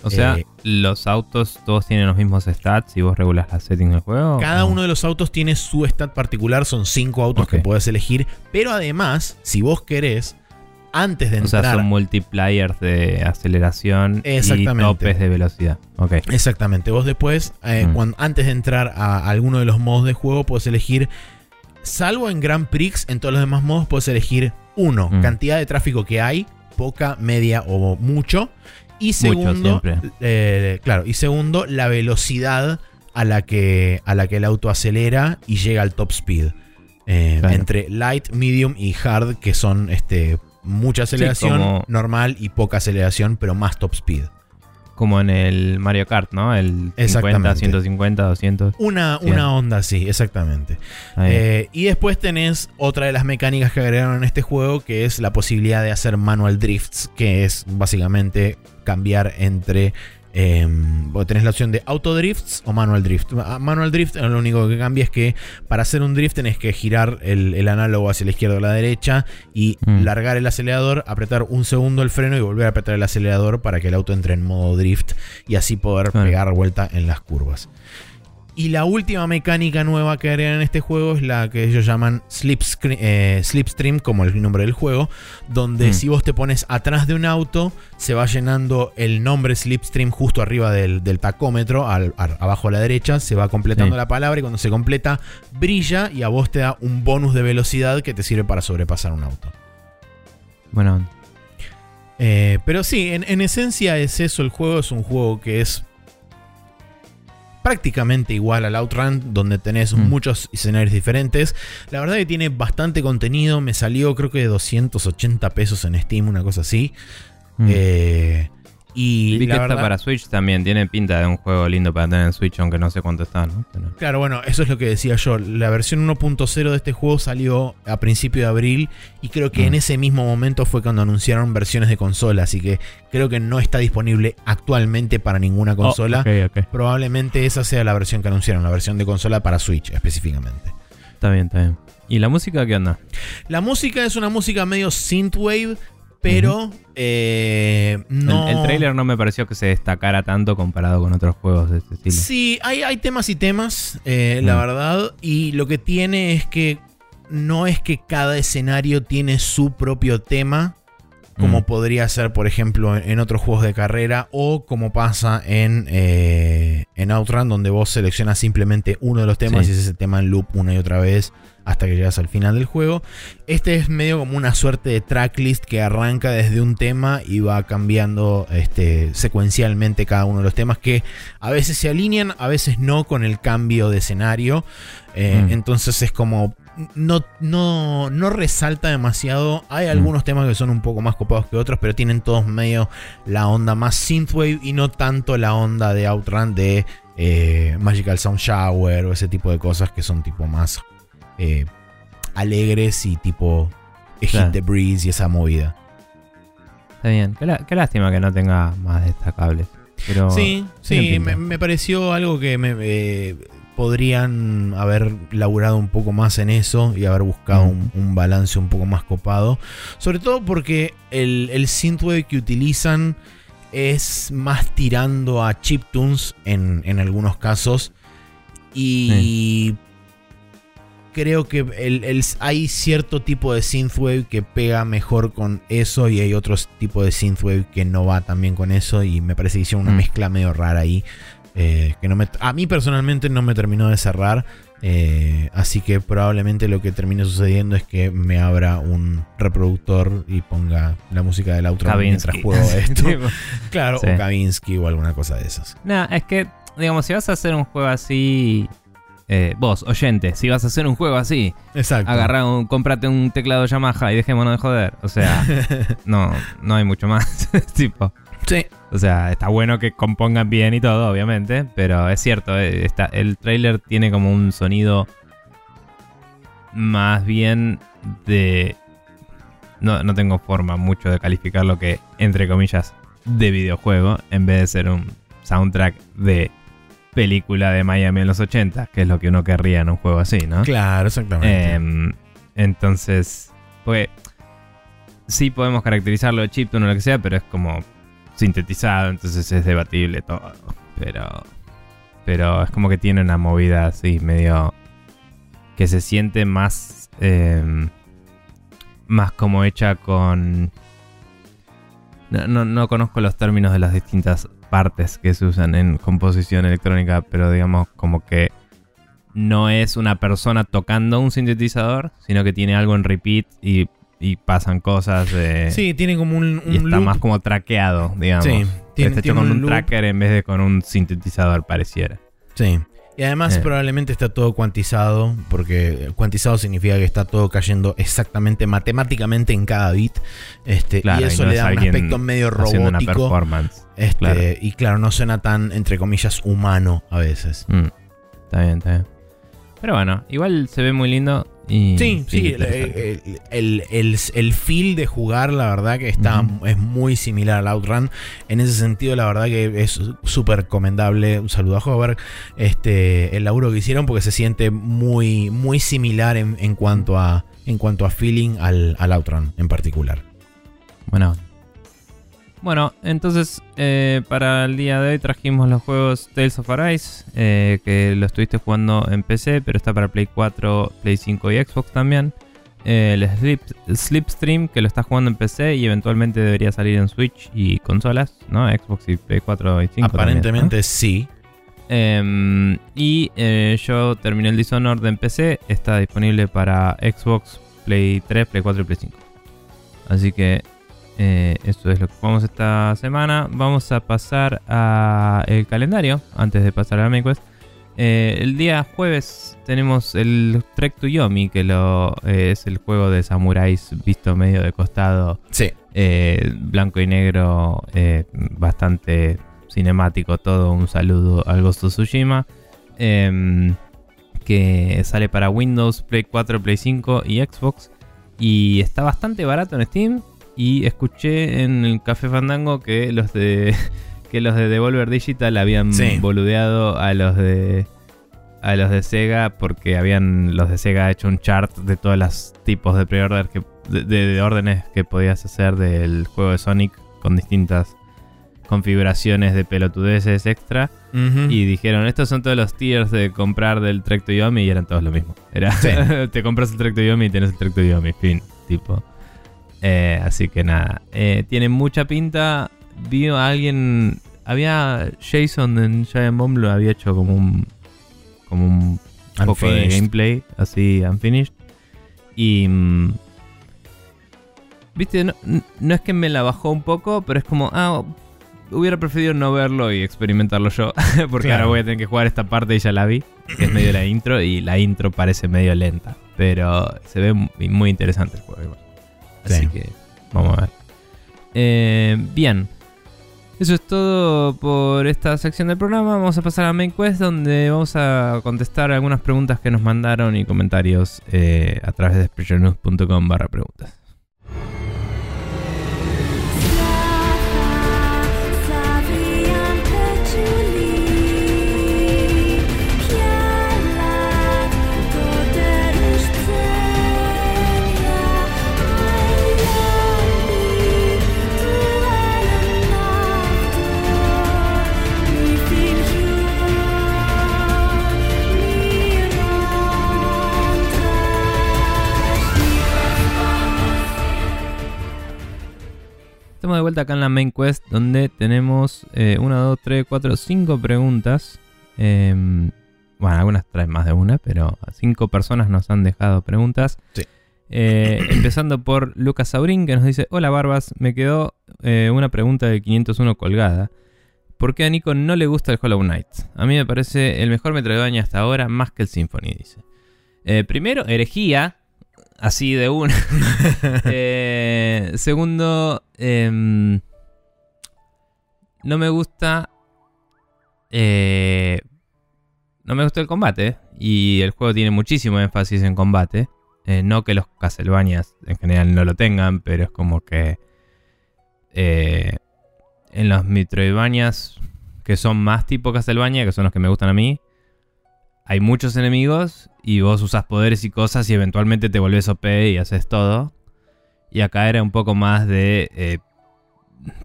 O sea, Eh, los autos todos tienen los mismos stats y vos regulas las settings del juego. Cada ¿o? uno de los autos tiene su stat particular, son cinco autos que puedes elegir, pero además, si vos querés, antes de O sea, entrar... son multipliers de aceleración y topes de velocidad. Ok. Exactamente, vos después, eh, Mm. cuando- antes de entrar a alguno de los modos de juego, puedes elegir, salvo en Grand Prix, en todos los demás modos puedes elegir uno, Mm. cantidad de tráfico que hay, poca, media o mucho, y segundo, eh, claro, y segundo, la velocidad a la que, a la que el auto acelera y llega al top speed. Eh, Claro. Entre light, medium y hard, que son este, mucha aceleración, como- normal y poca aceleración, pero más top speed. Como en el Mario Kart, ¿no? El 50, Exactamente. 150, 200. Una, Sí. una onda así, exactamente. Eh, y después tenés otra de las mecánicas que agregaron en este juego, que es la posibilidad de hacer manual drifts, que es básicamente cambiar entre... Eh, tenés la opción de auto drifts o manual drift. Ah, Manual drift lo único que cambia es que para hacer un drift tenés que girar el, el análogo hacia la izquierda o la derecha y Mm. largar el acelerador, apretar un segundo el freno y volver a apretar el acelerador para que el auto entre en modo drift y así poder pegar vuelta en las curvas. Y la última mecánica nueva que agregan en este juego es la que ellos llaman eh, Slipstream, como el nombre del juego, donde Mm. si vos te pones atrás de un auto, se va llenando el nombre Slipstream justo arriba del, del tacómetro, al- abajo a la derecha, se va completando Sí. la palabra y cuando se completa, brilla y a vos te da un bonus de velocidad que te sirve para sobrepasar un auto. Bueno, Eh, pero sí, en, en esencia es eso. El juego es un juego que es prácticamente igual al Outrun, donde tenés Mm. muchos escenarios diferentes. La verdad que tiene bastante contenido. Me salió creo que de 280 pesos en Steam, una cosa así. mm. Eh, y Vi que está para Switch también. Tiene pinta de un juego lindo para tener en Switch, aunque no sé cuánto está, ¿no? Pero- Claro, bueno, eso es lo que decía yo. La versión 1.0 de este juego salió a principio de abril y creo que Mm. en ese mismo momento fue cuando anunciaron versiones de consola, así que creo que no está disponible actualmente para ninguna consola. Oh, ok. Probablemente esa sea la versión que anunciaron, la versión de consola para Switch específicamente. Está bien, está bien. ¿Y la música qué onda? La música es una música medio synthwave, pero eh, no... El, el trailer no me pareció que se destacara tanto comparado con otros juegos de este estilo. Sí, hay, hay temas y temas, eh, la Mm. verdad. Y lo que tiene es que no es que cada escenario tiene su propio tema, como Mm. podría ser, por ejemplo, en, en otros juegos de carrera, o como pasa en, eh, en Outrun, donde vos seleccionas simplemente uno de los temas Sí. y es ese tema en loop una y otra vez hasta que llegas al final del juego. Este es medio como una suerte de tracklist que arranca desde un tema y va cambiando este, secuencialmente cada uno de los temas que a veces se alinean, a veces no con el cambio de escenario. Eh, Mm. Entonces es como... No, no, no resalta demasiado. Hay algunos temas que son un poco más copados que otros, pero tienen todos medio la onda más synthwave y no tanto la onda de Outrun de eh, Magical Sound Shower o ese tipo de cosas que son tipo más eh, alegres y tipo Hit Claro. the Breeze y esa movida. Está bien. Qué, lá- qué lástima que no tenga más destacables. Pero Sí, sí, me, pareció algo que me, eh, podrían haber laburado un poco más en eso y haber buscado Mm. un, un balance un poco más copado. Sobre todo porque el, el synthwave que utilizan es más tirando a chiptunes en, en algunos casos. Y creo que el- el- hay cierto tipo de synthwave que pega mejor con eso y hay otro tipo de synthwave que no va tan bien con eso y me parece que hicieron una Mm. mezcla medio rara ahí eh, que no me, a mí personalmente no me terminó de cerrar eh, así que probablemente lo que termine sucediendo es que me abra un reproductor y ponga la música del outro mientras juego esto Tipo, claro Sí. o Kavinsky o alguna cosa de esas Nah, es que, digamos, si vas a hacer un juego así eh, vos, oyente, si vas a hacer un juego así, Exacto. agarrá un, cómprate un teclado Yamaha y dejémonos de joder. O sea, no, no hay mucho más. tipo. Sí. O sea, está bueno que compongan bien y todo, obviamente, pero es cierto, eh, está, el trailer tiene como un sonido más bien de... No, no tengo forma mucho de calificar lo que, entre comillas, de videojuego, en vez de ser un soundtrack de película de Miami en los 80, que es lo que uno querría en un juego así, ¿no? Claro, exactamente. Em, entonces, pues sí podemos caracterizarlo de chiptune o lo que sea, pero es como sintetizado, entonces es debatible todo. Pero, pero es como que tiene una movida así medio que se siente más, em, más como hecha con. No, no, no conozco los términos de las distintas partes que se usan en composición electrónica, pero digamos como que no es una persona tocando un sintetizador, sino que tiene algo en repeat y, y pasan cosas. de sí, tiene como un, un y está loop. más como traqueado, digamos. Sí, Que tiene, está hecho con un, tracker en vez de con un sintetizador, pareciera. Sí. Y además Eh. probablemente está todo cuantizado, porque cuantizado significa que está todo cayendo exactamente matemáticamente en cada bit. Este, Claro, y eso no le da un aspecto medio robótico. Este, claro. Y claro, no suena tan, entre comillas, humano a veces. Mm, Está bien, está bien. Pero bueno, igual se ve muy lindo. Y Sí, sí, el, el, el- el- el feel de jugar, la verdad que está es muy similar al Outrun. En ese sentido, la verdad que es súper recomendable. Un saludo a Hover. Este, el laburo que hicieron porque se siente muy, muy similar en, en cuanto a en cuanto a feeling al, al Outrun en particular. Bueno. Bueno, entonces eh, para el día de hoy trajimos los juegos Tales of Arise, eh, que lo estuviste jugando en PC, pero está para Play 4, Play 5 y Xbox también. Eh, el Slip, Slipstream, que lo está jugando en PC y eventualmente debería salir en Switch y consolas, ¿no? Xbox y Play 4 y 5. también, ¿no? Aparentemente sí. Em, y yo terminé el Dishonored en PC. Está disponible para Xbox, Play 3, Play 4 y Play 5. Así que eh, eso es lo que jugamos esta semana. Vamos a pasar a el calendario antes de pasar a la main quest. Eh, el día jueves tenemos el Trek to Yomi, que lo, eh, es el juego de samuráis visto medio de costado Sí. eh, blanco y negro, bastante cinemático todo. Un saludo al Ghost Tsushima. em, que sale para Windows, Play 4, Play 5 y Xbox. Y está bastante barato en Steam. Y escuché en el Café Fandango que los de que los de Devolver Digital habían Sí. boludeado a los de a los de Sega porque habían los de Sega hecho un chart de todos los tipos de pre-order que de, de- de órdenes que podías hacer del juego de Sonic con distintas configuraciones de pelotudeces extra y dijeron estos son todos los tiers de comprar del Trek to Yomi y eran todos lo mismo era Sí. te compras el Trek to Yomi y tienes el Trek to Yomi fin tipo Eh, así que nada Eh, tiene mucha pinta vi a alguien había Jason en Giant Bomb lo había hecho como un como un poco de gameplay, así unfinished. Y. mm, Viste, no, no es que me la bajó un poco, pero es como, ah, hubiera preferido no verlo y experimentarlo yo. Porque Claro. ahora voy a tener que jugar esta parte y ya la vi, que es medio la intro, y la intro parece medio lenta. Pero se ve muy, muy interesante el juego igual. Así Sí. que vamos a ver. Eh, bien. Eso es todo por esta sección del programa. Vamos a pasar a Main Quest, donde vamos a contestar algunas preguntas que nos mandaron y comentarios eh, a través de sprechernews.com barra preguntas. Estamos de vuelta acá en la Main Quest, donde tenemos 1, 2, 3, 4, 5 preguntas. Em, bueno, algunas traen más de una, pero cinco personas nos han dejado preguntas. Sí. Eh, empezando por Lucas Saurín, que nos dice: Hola Barbas, me quedó eh, una pregunta de 501 colgada. ¿Por qué a Nico no le gusta el Hollow Knight? A mí me parece el mejor Metroidvania hasta ahora, más que el Symphony, dice. Eh, primero, herejía, así de una. Eh, segundo, em, no me gusta. eh, no me gusta el combate. Y el juego tiene muchísimo énfasis en combate. Eh, no que los Castlevanias en general no lo tengan, pero es como que. eh, en los Metroidvanias que son más tipo Castlevania, que son los que me gustan a mí, hay muchos enemigos y vos usas poderes y cosas y eventualmente te volvés OP y haces todo. Y acá era un poco más de eh,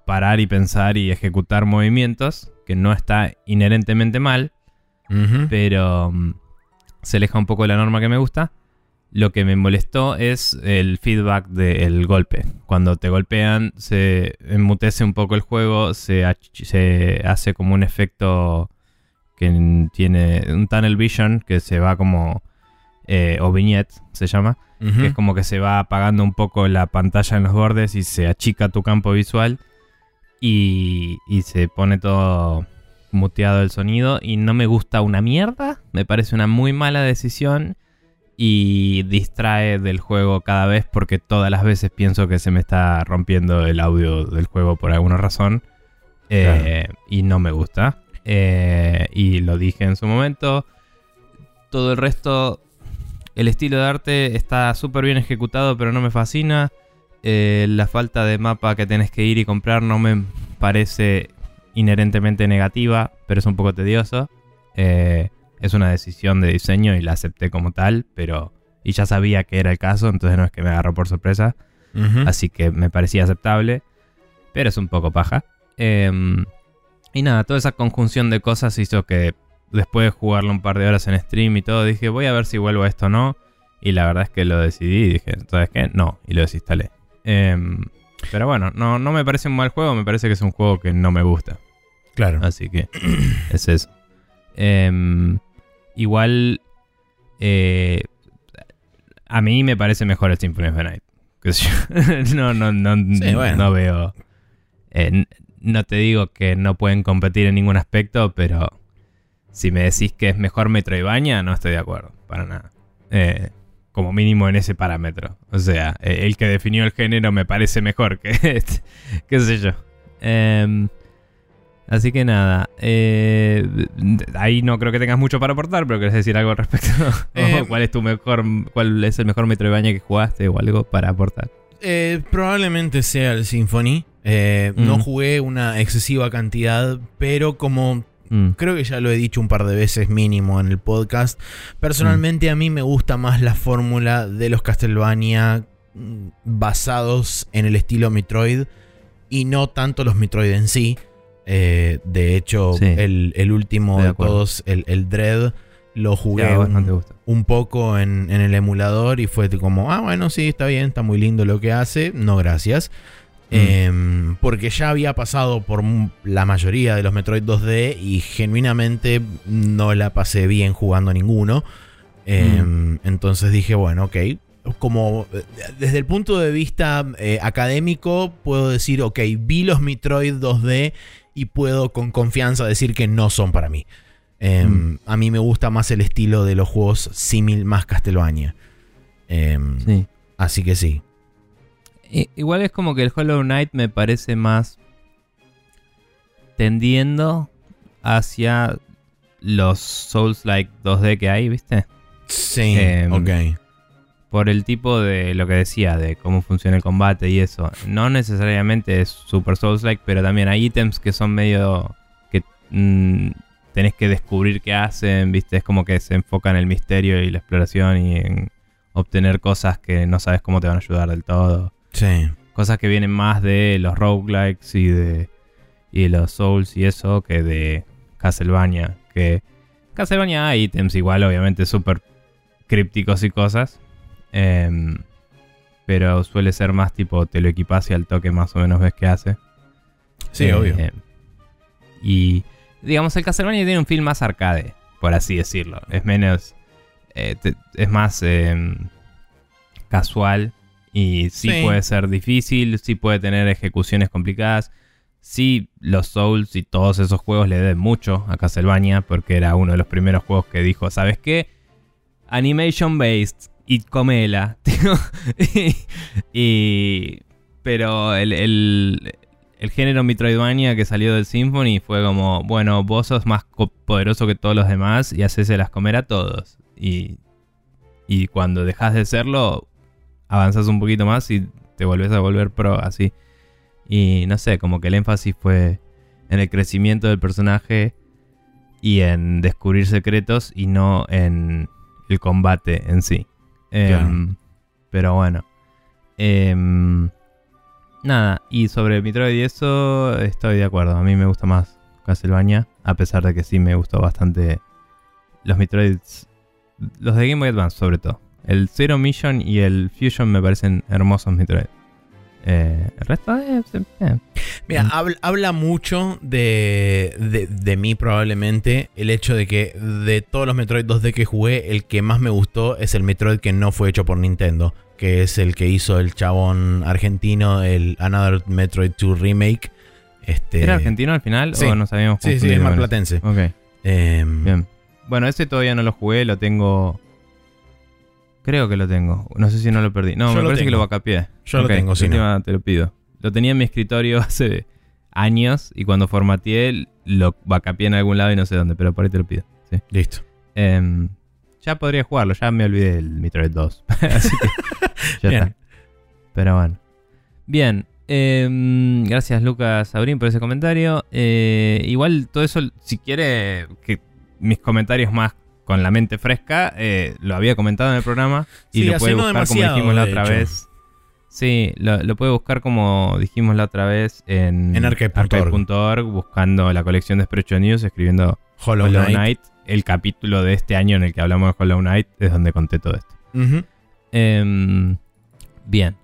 parar y pensar y ejecutar movimientos, que no está inherentemente mal, pero mm, se aleja un poco de la norma que me gusta. Lo que me molestó es el feedback del golpe. Cuando te golpean, se enmutece un poco el juego, se, se hace como un efecto que tiene un tunnel vision que se va como. eh, o vignette se llama. Que es como que se va apagando un poco la pantalla en los bordes y se achica tu campo visual. Y, y se pone todo muteado el sonido. Y no me gusta una mierda. Me parece una muy mala decisión. Y distrae del juego cada vez porque todas las veces pienso que se me está rompiendo el audio del juego por alguna razón. Eh, Y no me gusta. Eh, y lo dije en su momento. Todo el resto, el estilo de arte está súper bien ejecutado, pero no me fascina. Eh, la falta de mapa que tenés que ir y comprar no me parece inherentemente negativa, pero es un poco tedioso. Eh, es una decisión de diseño y la acepté como tal, pero... Y ya sabía que era el caso, entonces no es que me agarró por sorpresa. Así que me parecía aceptable. Pero es un poco paja. Em, y nada, toda esa conjunción de cosas hizo que después de jugarlo un par de horas en stream y todo, dije, voy a ver si vuelvo a esto o no. Y la verdad es que lo decidí y dije, ¿sabes qué? No, y lo desinstalé. Em, pero bueno, no, no me parece un mal juego, me parece que es un juego que no me gusta. Claro. Así que es eso. Em, igual, eh, a mí me parece mejor el Symphony of the Night. Sé yo. no, no, no, Sí, bueno. no veo. eh, no te digo que no pueden competir en ningún aspecto, pero si me decís que es mejor Metroidvania, no estoy de acuerdo, para nada. Eh, como mínimo en ese parámetro. O sea, eh, el que definió el género me parece mejor que este. qué sé yo. Em, así que nada, eh, ahí no creo que tengas mucho para aportar, pero querés decir algo al respecto. ¿O ¿Cuál es tu mejor, cuál es el mejor Metroidvania que jugaste o algo para aportar? Eh, probablemente sea el Symphony. Eh, No Mm. jugué una excesiva cantidad, pero como Mm, creo que ya lo he dicho un par de veces mínimo en el podcast, personalmente a mí me gusta más la fórmula de los Castlevania mm, basados en el estilo Metroid y no tanto los Metroid en sí. Eh, de hecho, Sí. el, el último de todos, el, el Dread, lo jugué un- un poco en, en el emulador y fue como, ah, bueno, sí, está bien, está muy lindo lo que hace, no gracias. Mm. Em, porque ya había pasado por la mayoría de los Metroid 2D y genuinamente no la pasé bien jugando ninguno. Em, Entonces dije, bueno, ok. Como eh, desde el punto de vista eh, académico, puedo decir, ok, vi los Metroid 2D y puedo con confianza decir que no son para mí. Em, A mí me gusta más el estilo de los juegos símil más Castlevania. Sí. Así que sí. Igual es como que el Hollow Knight me parece más tendiendo hacia los Souls-like 2D que hay, ¿viste? Sí, Em, ok. Por el tipo de lo que decía, de cómo funciona el combate y eso. No necesariamente es Super Souls-like, pero también hay ítems que son medio... que mm, tenés que descubrir qué hacen, ¿viste? Es como que se enfoca en el misterio y la exploración y en obtener cosas que no sabes cómo te van a ayudar del todo. Sí. Cosas que vienen más de los roguelikes y de, y de los Souls y eso que de Castlevania. Que Castlevania hay ítems igual, obviamente, súper crípticos y cosas. em, pero suele ser más tipo, te lo equipas y al toque más o menos ves qué hace. Sí, Eh, obvio. Y digamos, el Castlevania tiene un feel más arcade, por así decirlo. Es menos. eh, te- es más em, casual. Y sí, Sí. puede ser difícil, sí puede tener ejecuciones complicadas. Sí, los Souls y todos esos juegos le deben mucho a Castlevania porque era uno de los primeros juegos que dijo, ¿sabes qué? Animation based y comela. y, y- pero el, el- el género Metroidvania que salió del Symphony fue como, bueno, vos sos más poderoso que todos los demás y haces las comer a todos. Y, y cuando dejas de serlo, avanzas un poquito más y te volvés a volver pro así. Y no sé, como que el énfasis fue en el crecimiento del personaje y en descubrir secretos y no en el combate en sí. Claro. Em, pero bueno. Em, nada, y sobre Metroid y eso estoy de acuerdo. A mí me gusta más Castlevania, a pesar de que sí me gustó bastante los Metroids, los de Game Boy Advance sobre todo. El Zero Mission y el Fusion me parecen hermosos Metroid. Eh, el resto es... eh, Mira, Mm. habla, habla mucho de, de, de mí probablemente el hecho de que de todos los Metroid 2D que jugué, el que más me gustó es el Metroid que no fue hecho por Nintendo, que es el que hizo el chabón argentino, el Another Metroid 2 Remake. Este, ¿Era argentino al final sí. o nos habíamos Sí, sí, es marplatense. Ok. Em, Bien. Bueno, ese todavía no lo jugué, lo tengo. Creo que lo tengo. No sé si no lo perdí. No, Yo me lo parece que tengo. lo vacapié. Yo lo tengo, si no. te lo pido. Lo tenía en mi escritorio hace años y cuando formateé lo vacapié en algún lado y no sé dónde, pero por ahí te lo pido. Sí. Listo. Em, ya podría jugarlo, ya me olvidé del Metroid 2. Así que ya Bien. está. Pero bueno. Bien. em, gracias Lucas Sabrín por ese comentario. Eh, igual todo eso, si quiere que mis comentarios más con la mente fresca, eh, lo había comentado en el programa y Sí, lo puede buscar como dijimos la otra hecho. vez. Sí, lo, lo puede buscar como dijimos la otra vez en, En buscando la colección de Sprecho News, escribiendo Hollow, Hollow Knight. Knight. El capítulo de este año en el que hablamos de Hollow Knight es donde conté todo esto. Em, bien.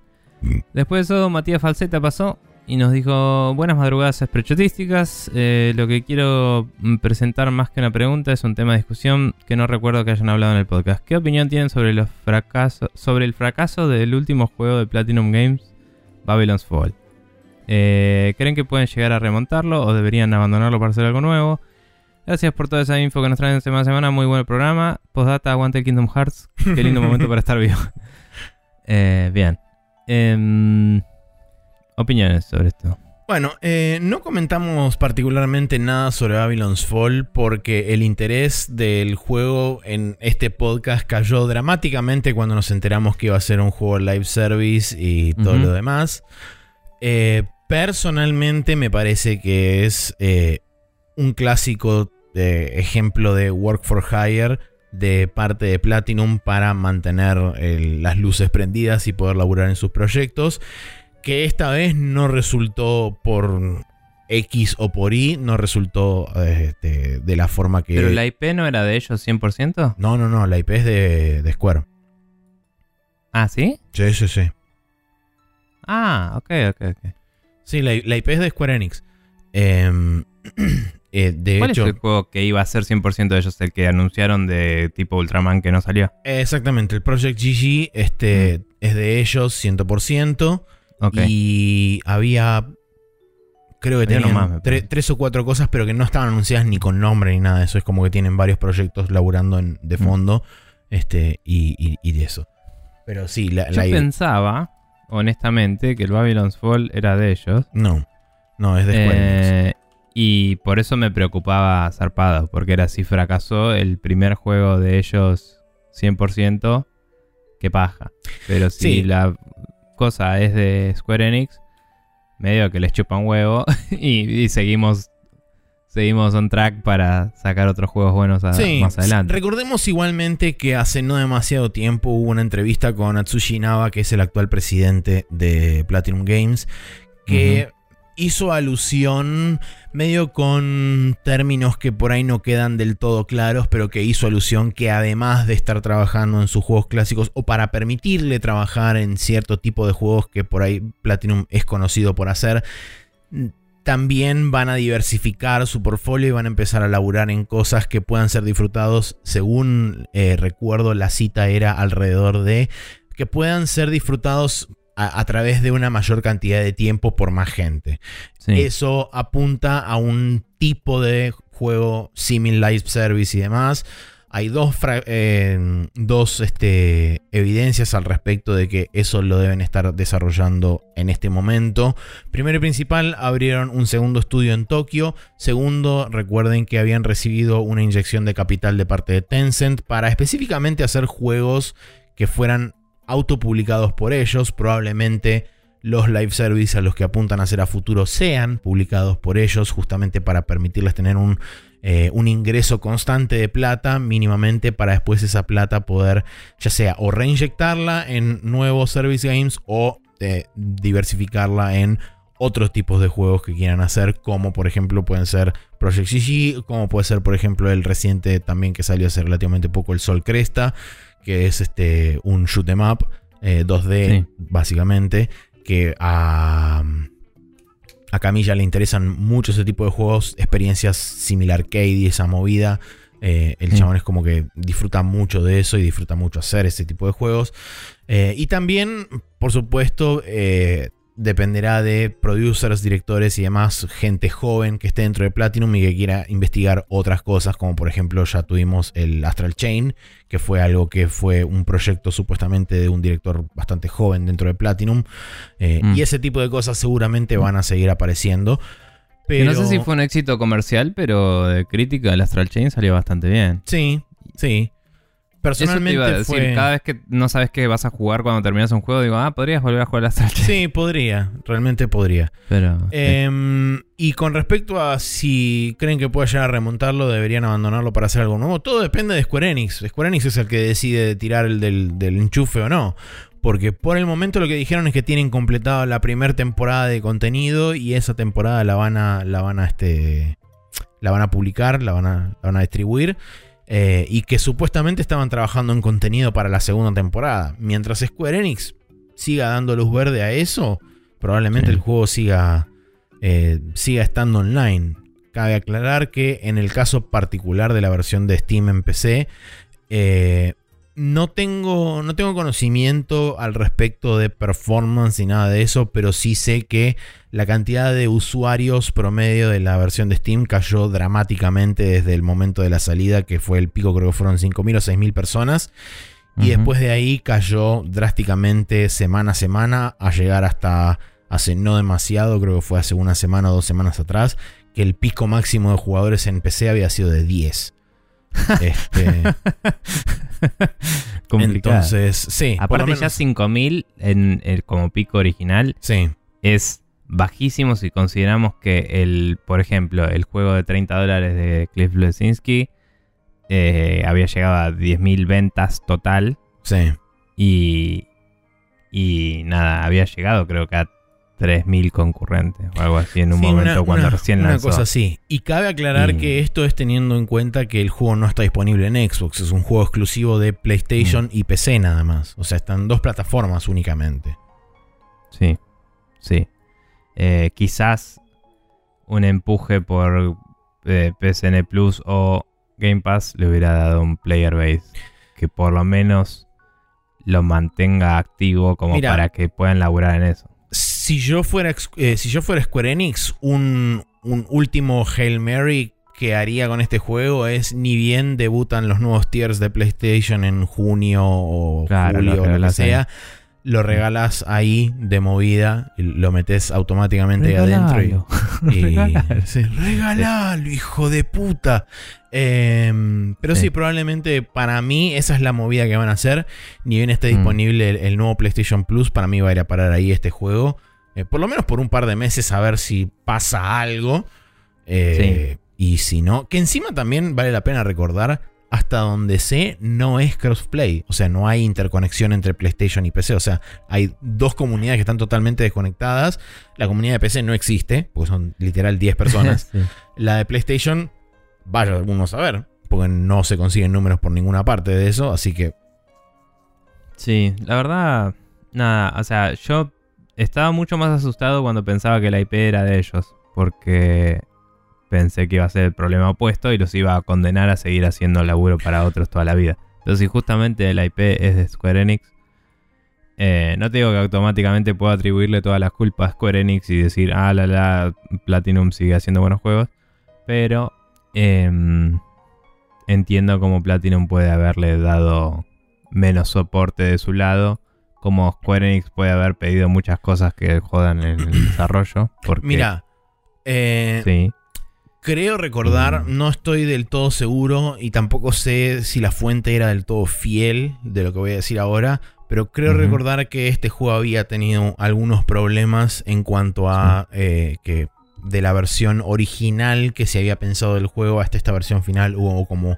Después de eso, Matías Falseta pasó y nos dijo: Buenas madrugadas esprechotísticas. Eh, lo que quiero mm, presentar más que una pregunta es un tema de discusión que no recuerdo que hayan hablado en el podcast. ¿Qué opinión tienen sobre, los fracasos, sobre el fracaso del último juego de Platinum Games, Babylon's Fall? Eh, ¿Creen que pueden llegar a remontarlo o deberían abandonarlo para hacer algo nuevo? Gracias por toda esa info que nos traen semana a semana. Muy buen programa. Postdata, aguante el Kingdom Hearts. Qué lindo momento para estar vivo. Eh, bien. Em, opiniones sobre esto. Bueno, eh, no comentamos particularmente nada sobre Babylon's Fall porque el interés del juego en este podcast cayó dramáticamente cuando nos enteramos que iba a ser un juego live service y todo lo demás. Eh, personalmente me parece que es eh, un clásico ejemplo de work for hire de parte de Platinum para mantener el- las luces prendidas y poder laburar en sus proyectos que esta vez no resultó por X o por Y, no resultó este, de la forma que... ¿Pero la IP no era de ellos 100%? No, no, no, la IP es de, de Square. Ah, ¿sí? Sí, sí, sí. Ah, ok, ok, ok. Sí, la, la IP es de Square Enix. Em, eh, de ¿Cuál hecho, es el juego que iba a ser 100% de ellos? El que anunciaron de tipo Ultraman que no salió. exactamente, el Project GG este, es de ellos 100%. Y había. Creo que Había uno tenían más, me tre- parece. tres o cuatro cosas, pero que no estaban anunciadas ni con nombre ni nada de eso. Es como que tienen varios proyectos laburando en- de Mm. fondo. Este, y, y- y de eso. Pero sí, la, Yo la idea- pensaba, honestamente, que el Babylon's Fall era de ellos. No. No, es de Square Enix. Eh, y por eso me preocupaba zarpado, porque era si fracasó el primer juego de ellos 100%, qué paja. Pero si Sí. la cosa es de Square Enix, medio que les chupan huevo y, y seguimos seguimos on track para sacar otros juegos buenos a- Sí, más adelante. Recordemos igualmente que hace no demasiado tiempo hubo una entrevista con Atsushi Naba, que es el actual presidente de Platinum Games, que hizo alusión medio con términos que por ahí no quedan del todo claros, pero que hizo alusión que además de estar trabajando en sus juegos clásicos o para permitirle trabajar en cierto tipo de juegos que por ahí Platinum es conocido por hacer, también van a diversificar su portfolio y van a empezar a laburar en cosas que puedan ser disfrutados, según eh, recuerdo la cita era alrededor de que puedan ser disfrutados a, a través de una mayor cantidad de tiempo por más gente. Sí. Eso apunta a un tipo de juego similar live service y demás. Hay dos, eh, dos este, evidencias al respecto de que eso lo deben estar desarrollando en este momento. Primero y principal, abrieron un segundo estudio en Tokio. Segundo, recuerden que habían recibido una inyección de capital de parte de Tencent para específicamente hacer juegos que fueran autopublicados por ellos. Probablemente los live service a los que apuntan a hacer a futuro sean publicados por ellos, justamente para permitirles tener un, eh, un ingreso constante de plata, mínimamente, para después esa plata poder, ya sea o reinyectarla en nuevos service games o eh, diversificarla en otros tipos de juegos que quieran hacer, como por ejemplo pueden ser Project GG, como puede ser por ejemplo el reciente también que salió hace relativamente poco, el Sol Cresta, que es este un shoot 'em up eh, 2D Sí. básicamente, que a, a Camilla le interesan mucho ese tipo de juegos, experiencias similar arcade y esa movida. Eh, el Sí. chabón es como que disfruta mucho de eso y disfruta mucho hacer ese tipo de juegos. Eh, y también, por supuesto, eh, dependerá de producers, directores y demás, gente joven que esté dentro de Platinum y que quiera investigar otras cosas, como por ejemplo ya tuvimos el Astral Chain, que fue algo que fue un proyecto supuestamente de un director bastante joven dentro de Platinum. Eh, Mm. Y ese tipo de cosas seguramente van a seguir apareciendo. Pero... No sé si fue un éxito comercial, pero de crítica el Astral Chain salió bastante bien. Sí, sí. Eso te Personalmente iba a decir, fue... cada vez que no sabes qué vas a jugar cuando terminas un juego, digo, ah, podrías volver a jugar Astral Chain. Sí, podría, realmente podría. Pero. sí. Em, y con respecto a si creen que pueda llegar a remontarlo, deberían abandonarlo para hacer algo nuevo. Todo depende de Square Enix. Square Enix es el que decide tirar el del, del enchufe o no. Porque por el momento lo que dijeron es que tienen completado la primera temporada de contenido y esa temporada la van a, la van a, este, la van a publicar, la van a, la van a distribuir. Eh, y que supuestamente estaban trabajando en contenido para la segunda temporada. Mientras Square Enix siga dando luz verde a eso, probablemente Sí. el juego siga, eh, siga estando online. Cabe aclarar que en el caso particular de la versión de Steam en PC, eh, no, tengo, no tengo conocimiento al respecto de performance y nada de eso, pero sí sé que la cantidad de usuarios promedio de la versión de Steam cayó dramáticamente desde el momento de la salida, que fue el pico, creo que fueron 5.000 o 6.000 personas. Y después de ahí cayó drásticamente semana a semana a llegar hasta hace no demasiado, creo que fue hace una semana o dos semanas atrás, que el pico máximo de jugadores en PC había sido de 10. Este, Complicado. entonces, sí. Aparte, ya menos- 5000 en el, como pico original Sí, es bajísimo si consideramos que el, por ejemplo, el juego de 30 dólares de Cliff Blesinski eh, había llegado a 10.000 ventas total sí. y, y nada, había llegado creo que a 3.000 concurrentes o algo así en un Sí, momento una- cuando una- recién una lanzó. cosa así. Y cabe aclarar Y- que esto es teniendo en cuenta que el juego no está disponible en Xbox. Es un juego exclusivo de PlayStation Mm. y PC nada más. O sea, están dos plataformas únicamente. Sí, sí. Eh, quizás un empuje por eh, PSN Plus o Game Pass le hubiera dado un player base que por lo menos lo mantenga activo como para que puedan laburar en eso. Si yo fuera, eh, si yo fuera Square Enix, un, un último Hail Mary que haría con este juego es ni bien debutan los nuevos tiers de PlayStation en junio o Claro, julio lo o lo que ahí. sea. Lo regalas ahí de movida, lo metes automáticamente ahí adentro y, Y- Regalalo. sí, regalalo, hijo de puta. Em, pero sí. Sí. probablemente para mí esa es la movida que van a hacer. Ni bien esté Mm. disponible el, el nuevo PlayStation Plus, para mí va a ir a parar ahí este juego. Eh, por lo menos por un par de meses a ver si pasa algo. Eh, Y si no, que encima también vale la pena recordar, hasta donde sé, no es crossplay. O sea, no hay interconexión entre PlayStation y PC. O sea, hay dos comunidades que están totalmente desconectadas. La comunidad de PC no existe, porque son literal 10 personas. Sí. La de PlayStation, vaya alguno a saber, porque no se consiguen números por ninguna parte de eso, así que Sí, la verdad, nada, o sea, yo estaba mucho más asustado cuando pensaba que la IP era de ellos, porque pensé que iba a ser el problema opuesto y los iba a condenar a seguir haciendo laburo para otros toda la vida. Pero si justamente la IP es de Square Enix, Eh, no te digo que automáticamente puedo atribuirle todas las culpas a Square Enix y decir, ah, la, la, Platinum sigue haciendo buenos juegos. Pero em, entiendo cómo Platinum puede haberle dado menos soporte de su lado. Como Square Enix puede haber pedido muchas cosas que jodan en el desarrollo. Porque, Mira, eh, Sí. creo recordar, Mm. no estoy del todo seguro y tampoco sé si la fuente era del todo fiel de lo que voy a decir ahora, pero creo recordar que este juego había tenido algunos problemas en cuanto a eh, que de la versión original que se había pensado del juego hasta esta versión final hubo como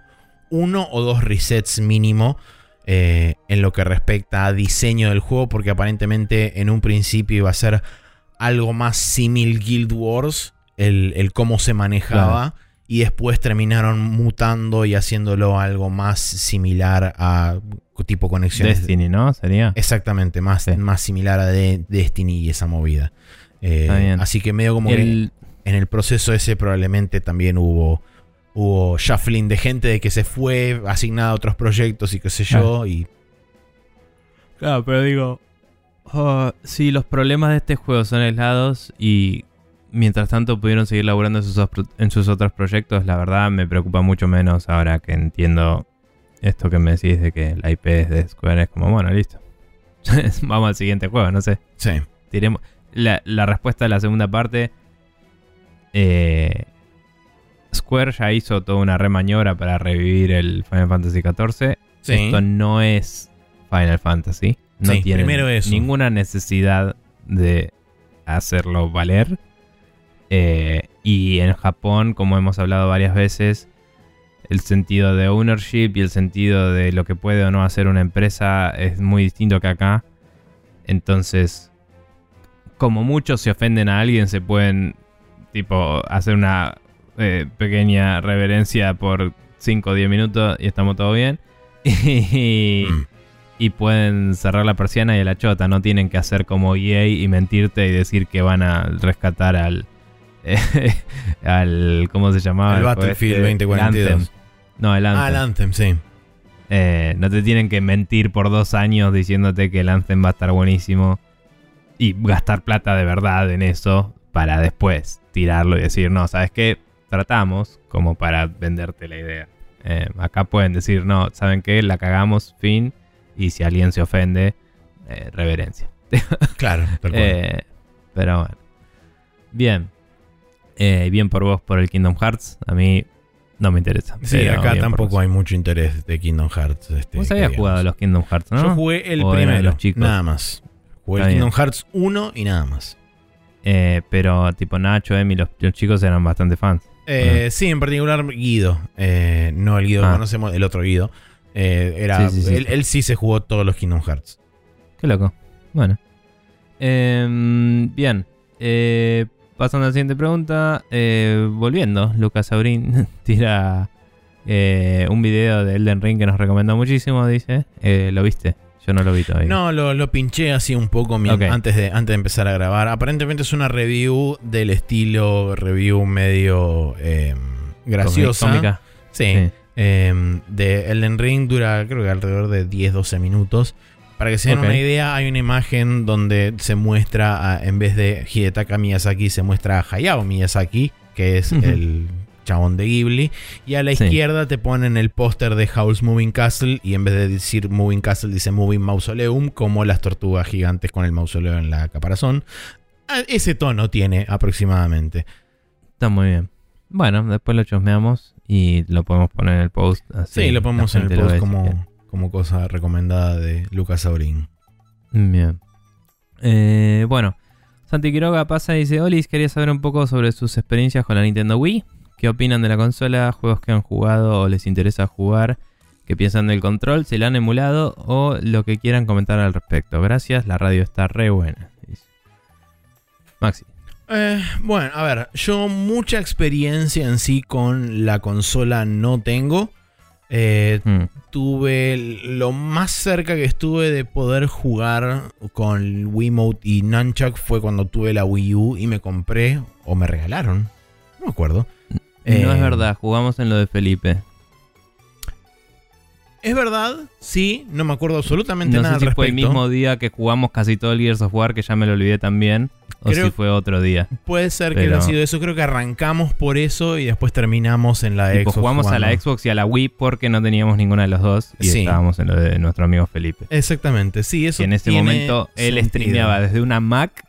uno o dos resets mínimo eh, en lo que respecta a diseño del juego, porque aparentemente en un principio iba a ser algo más símil Guild Wars, el, el cómo se manejaba, y después terminaron mutando y haciéndolo algo más similar a tipo conexiones. Destiny, ¿no? Sería. Exactamente, más, Sí. más similar a de- Destiny y esa movida. Eh, así que medio como que en el proceso ese probablemente también hubo hubo shuffling de gente de que se fue asignada a otros proyectos y qué sé yo y Claro, pero digo, oh, si los problemas de este juego son aislados y mientras tanto pudieron seguir laburando en sus, os- en sus otros proyectos, la verdad me preocupa mucho menos ahora que entiendo esto que me decís de que la IP es de Square. Es como, bueno, listo. Vamos al siguiente juego, no sé. sí Tiremos. La, la respuesta a la segunda parte. eh, Square ya hizo toda una remaniobra para revivir el Final Fantasy XIV. sí Esto no es Final Fantasy. No Sí, tiene ninguna necesidad de hacerlo valer. Eh, y en Japón, como hemos hablado varias veces, el sentido de ownership y el sentido de lo que puede o no hacer una empresa es muy distinto que acá. Entonces, como muchos se ofenden a alguien, se pueden tipo hacer una eh, pequeña reverencia por 5 o 10 minutos y estamos todo bien. Y, Mm. y pueden cerrar la persiana y a la chota. No tienen que hacer como EA y mentirte y decir que van a rescatar al. al ¿Cómo se llamaba? el Battlefield este? 2042 Anthem. No, el Anthem. ah el Anthem sí Eh, no te tienen que mentir por dos años diciéndote que el Anthem va a estar buenísimo. Y gastar plata de verdad en eso para después tirarlo y decir, no, ¿sabes qué? Tratamos como para venderte la idea. Eh, acá pueden decir, no, ¿saben qué? La cagamos, fin. Y si alguien se ofende, eh, reverencia. claro tal cual. Eh, pero bueno. Bien. Bien por vos por el Kingdom Hearts. A mí no me interesa. sí acá tampoco hay mucho interés de Kingdom Hearts este, Vos habías jugado a los Kingdom Hearts, ¿no? yo jugué el ¿O primero los chicos? nada más jugué Está el bien. Kingdom Hearts 1 y nada más pero tipo Nacho, Emi, los, los chicos eran bastante fans. Eh, Sí, en particular Guido. Eh, no el Guido que Ah. conocemos, el otro Guido. Eh, era, Sí, sí, sí. él, él sí se jugó todos los Kingdom Hearts. Qué loco. Bueno. Em, bien. Pasando a la siguiente pregunta. volviendo, Lucas Saurín tira un video de Elden Ring que nos recomendó muchísimo, dice. ¿Lo viste? Yo no lo vi todavía. No, lo, lo pinché así un poco antes, de, antes de empezar a grabar. Aparentemente es una review del estilo review medio eh, graciosa. Cómica. Sí. Sí. Eh, de Elden Ring dura creo que alrededor de 10-12 minutos. Para que se den una idea, hay una imagen donde se muestra, a- en vez de Hidetaka Miyazaki, se muestra a Hayao Miyazaki, que es el chabón de Ghibli. Y a la Sí. izquierda te ponen el póster de House Moving Castle y en vez de decir Moving Castle dice Moving Mausoleum, como las tortugas gigantes con el mausoleo en la caparazón. Ah, Ese tono tiene aproximadamente. Está muy bien. Bueno, después lo chusmeamos y lo podemos poner en el post. así Sí, lo ponemos en el post como, como cosa recomendada de Lucas Saurín. Bien. Eh, bueno, Santi Quiroga pasa y dice: Olis, quería saber un poco sobre sus experiencias con la Nintendo Wii. ¿Qué opinan de la consola? ¿Juegos que han jugado o les interesa jugar? ¿Qué piensan del control? ¿Se la han emulado? O lo que quieran comentar al respecto. Gracias, la radio está re buena. Maxi. Eh, bueno, a ver, yo mucha experiencia en sí con la consola no tengo. Eh, Mm, tuve lo más cerca que estuve de poder jugar con Wiimote y Nunchuck fue cuando tuve la Wii U y me compré o me regalaron. No me acuerdo. No Eh, es verdad, jugamos en lo de Felipe. Es verdad, sí, no me acuerdo absolutamente No nada sé si al fue el mismo día que jugamos casi todo el Gears of War, que ya me lo olvidé también. O Creo- si fue otro día. Puede ser que Pero- haya sido eso. Creo que arrancamos por eso y después terminamos en la Tipo, Xbox. jugamos a la. Xbox y a la Wii porque no teníamos ninguna de los dos. Y Sí. estábamos en lo de nuestro amigo Felipe. Exactamente, sí, eso Y en ese tiene momento él sentido. streameaba desde una Mac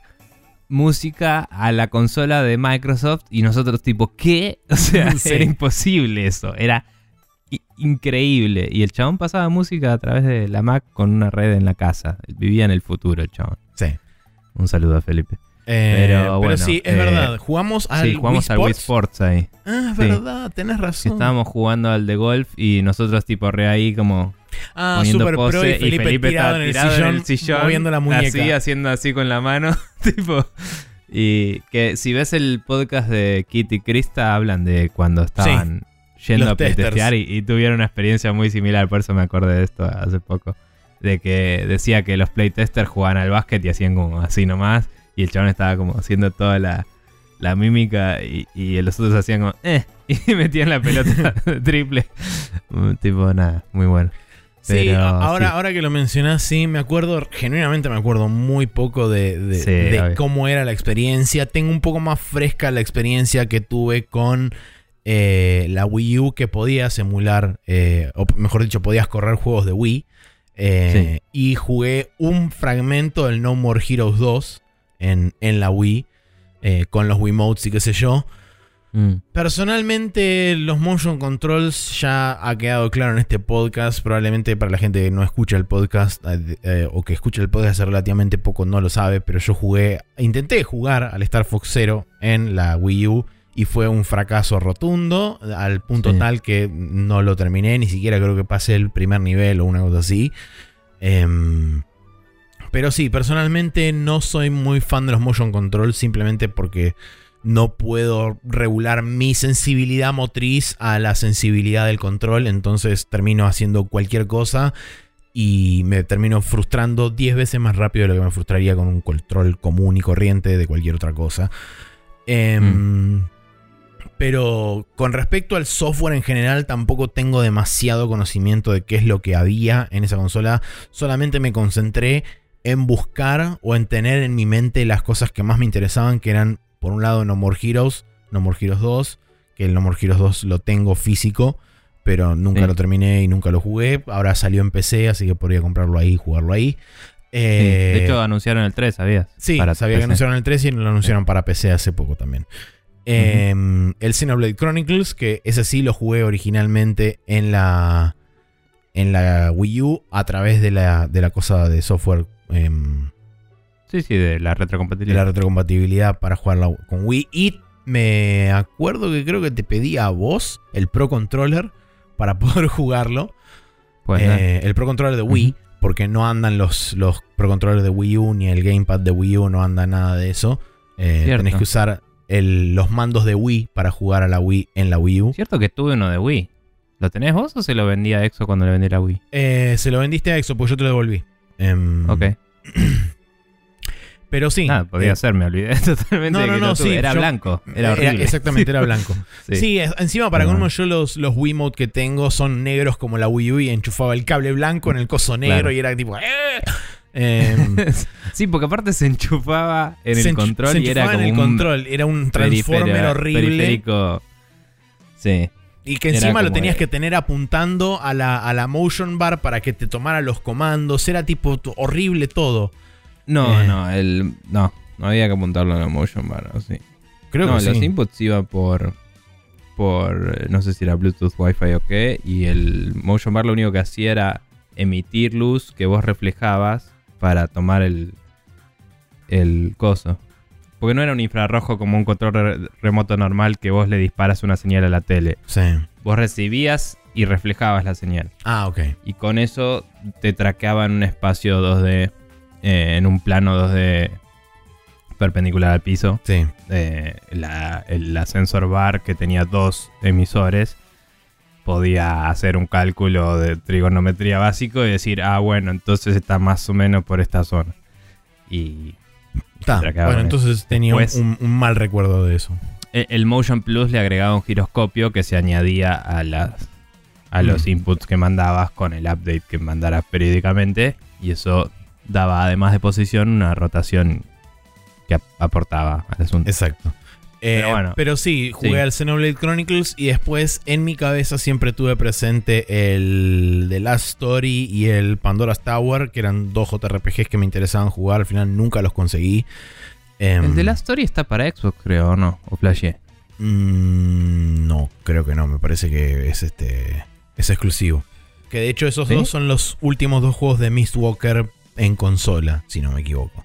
música a la consola de Microsoft y nosotros tipo, ¿qué? O sea, Sí. era imposible eso, era increíble. Y el chabón pasaba música a través de la Mac con una red en la casa. Vivía en el futuro el chabón. Sí. Un saludo a Felipe. Eh, Pero pero, bueno, sí, es eh, verdad. Jugamos al sí, jugamos Wii al Wii Sports. Ahí. Ah, es Sí. verdad, tenés razón. estábamos jugando al de golf y nosotros tipo re ahí como ah, poniendo super pose pro y y Felipe, Felipe tirado, en, el tirado sillón, en el sillón, moviendo la muñeca. así haciendo así con la mano, tipo y que si ves el podcast de Kitty y Krista hablan de cuando estaban yendo a playtestear y, testers. y tuvieron una experiencia muy similar, por eso me acordé de esto hace poco, de que decía que los playtesters jugaban al básquet y hacían como así nomás y el chabón estaba como haciendo toda la la mímica y, y los otros hacían como, eh, y metían la pelota triple. Mm, tipo, nada, muy bueno. Sí, Pero, ahora, sí. ahora que lo mencionás, sí, me acuerdo, genuinamente me acuerdo muy poco de, de- Sí, de obvio. cómo era la experiencia. Tengo un poco más fresca la experiencia que tuve con eh, la Wii U, que podías emular, eh, o mejor dicho, podías correr juegos de Wii. Eh, Y jugué un fragmento del No More Heroes 2 en, en la Wii, con los Wiimotes y qué sé yo. Mm, Personalmente, los motion controls ya ha quedado claro en este podcast. Probablemente para la gente que no escucha el podcast eh, eh, o que escucha el podcast hace relativamente poco no lo sabe, pero yo jugué, intenté jugar al Star Fox Zero en la Wii U y fue un fracaso rotundo al punto Sí. tal que no lo terminé, ni siquiera creo que pasé el primer nivel o una cosa así. Em, pero sí, personalmente no soy muy fan de los motion controls simplemente porque no puedo regular mi sensibilidad motriz a la sensibilidad del control, entonces termino haciendo cualquier cosa y me termino frustrando 10 veces más rápido de lo que me frustraría con un control común y corriente de cualquier otra cosa. Em, Pero con respecto al software en general, tampoco tengo demasiado conocimiento de qué es lo que había en esa consola. Solamente me concentré en buscar o en tener en mi mente las cosas que más me interesaban, que eran, por un lado, No More Heroes, No More Heroes 2, que el No More Heroes 2 lo tengo físico, pero nunca Sí. lo terminé y nunca lo jugué. Ahora salió en PC, así que podría comprarlo ahí y jugarlo ahí. sí. Eh, De hecho, anunciaron el 3, ¿sabías? Sí, Para sabía que anunciaron el 3 y lo anunciaron para PC hace poco también. Eh, El Xenoblade Chronicles, que ese sí lo jugué originalmente en la en la Wii U a través de la, de la cosa de software em, Sí, sí, de la de la retrocompatibilidad. retrocompatibilidad para jugarla con Wii. Y me acuerdo que creo que te pedía a vos el Pro Controller para poder jugarlo. Pues, Eh, el Pro Controller de Wii, porque no andan los, los Pro Controllers de Wii U ni el Gamepad de Wii U, no anda nada de eso. Eh, tenés que usar el- los mandos de Wii para jugar a la Wii en la Wii U. Cierto que tuve uno de Wii. ¿Lo tenés vos o se lo vendí a Exo cuando le vendí la Wii? Eh, se lo vendiste a Exo, pues yo te lo devolví. Em, Ok. Pero sí. Nada, podía eh, ser, me olvidé totalmente no, de no, que no, sí, Era yo- blanco, era horrible. exactamente, era blanco. Sí. encima para colmo bueno. yo los, los Wiimote que tengo son negros como la Wii U y enchufaba el cable blanco en el coso negro Claro. y era tipo... "Eh". Em, sí, porque aparte se enchufaba en se el control se y era enchufaba como en el un control, era un transformer horrible. periférico. Sí. Y que encima lo tenías de- que tener apuntando a la, a la motion bar para que te tomara los comandos. Era tipo horrible todo. No, Eh. no, el no, no había que apuntarlo en la motion bar, ¿o sí. Creo no, que los sí. inputs iban por por eh, no sé si era Bluetooth, Wi-Fi o qué, y el motion bar lo único que hacía era emitir luz que vos reflejabas para tomar el el coso. Porque no era un infrarrojo como un control re- remoto normal que vos le disparas una señal a la tele. Sí. Vos recibías y reflejabas la señal. Ah, ok. Y con eso te traqueaba en un espacio 2D, eh, en un plano 2D perpendicular al piso. Sí. Eh, la, el ascensor bar que tenía dos emisores podía hacer un cálculo de trigonometría básico y decir, ah, bueno, entonces está más o menos por esta zona. Y Bueno, entonces tenía un, después- un- un mal recuerdo de eso. e- el Motion Plus le agregaba un giroscopio que se añadía a las a los Mm. inputs que mandabas con el update que mandaras periódicamente. Y eso daba, además de posición, una rotación que ap- aportaba al asunto. Exacto. Eh, Pero bueno. pero sí, jugué Sí. al Xenoblade Chronicles y después en mi cabeza siempre tuve presente el The Last Story y el Pandora's Tower, que eran dos JRPGs que me interesaban jugar. Al final nunca los conseguí. Em, El de la story está para Xbox, creo, ¿o no? O flashé. mm, no, creo que no. Me parece que es este es exclusivo. Que de hecho esos ¿Sí? dos son los últimos dos juegos de Mistwalker en consola, si no me equivoco.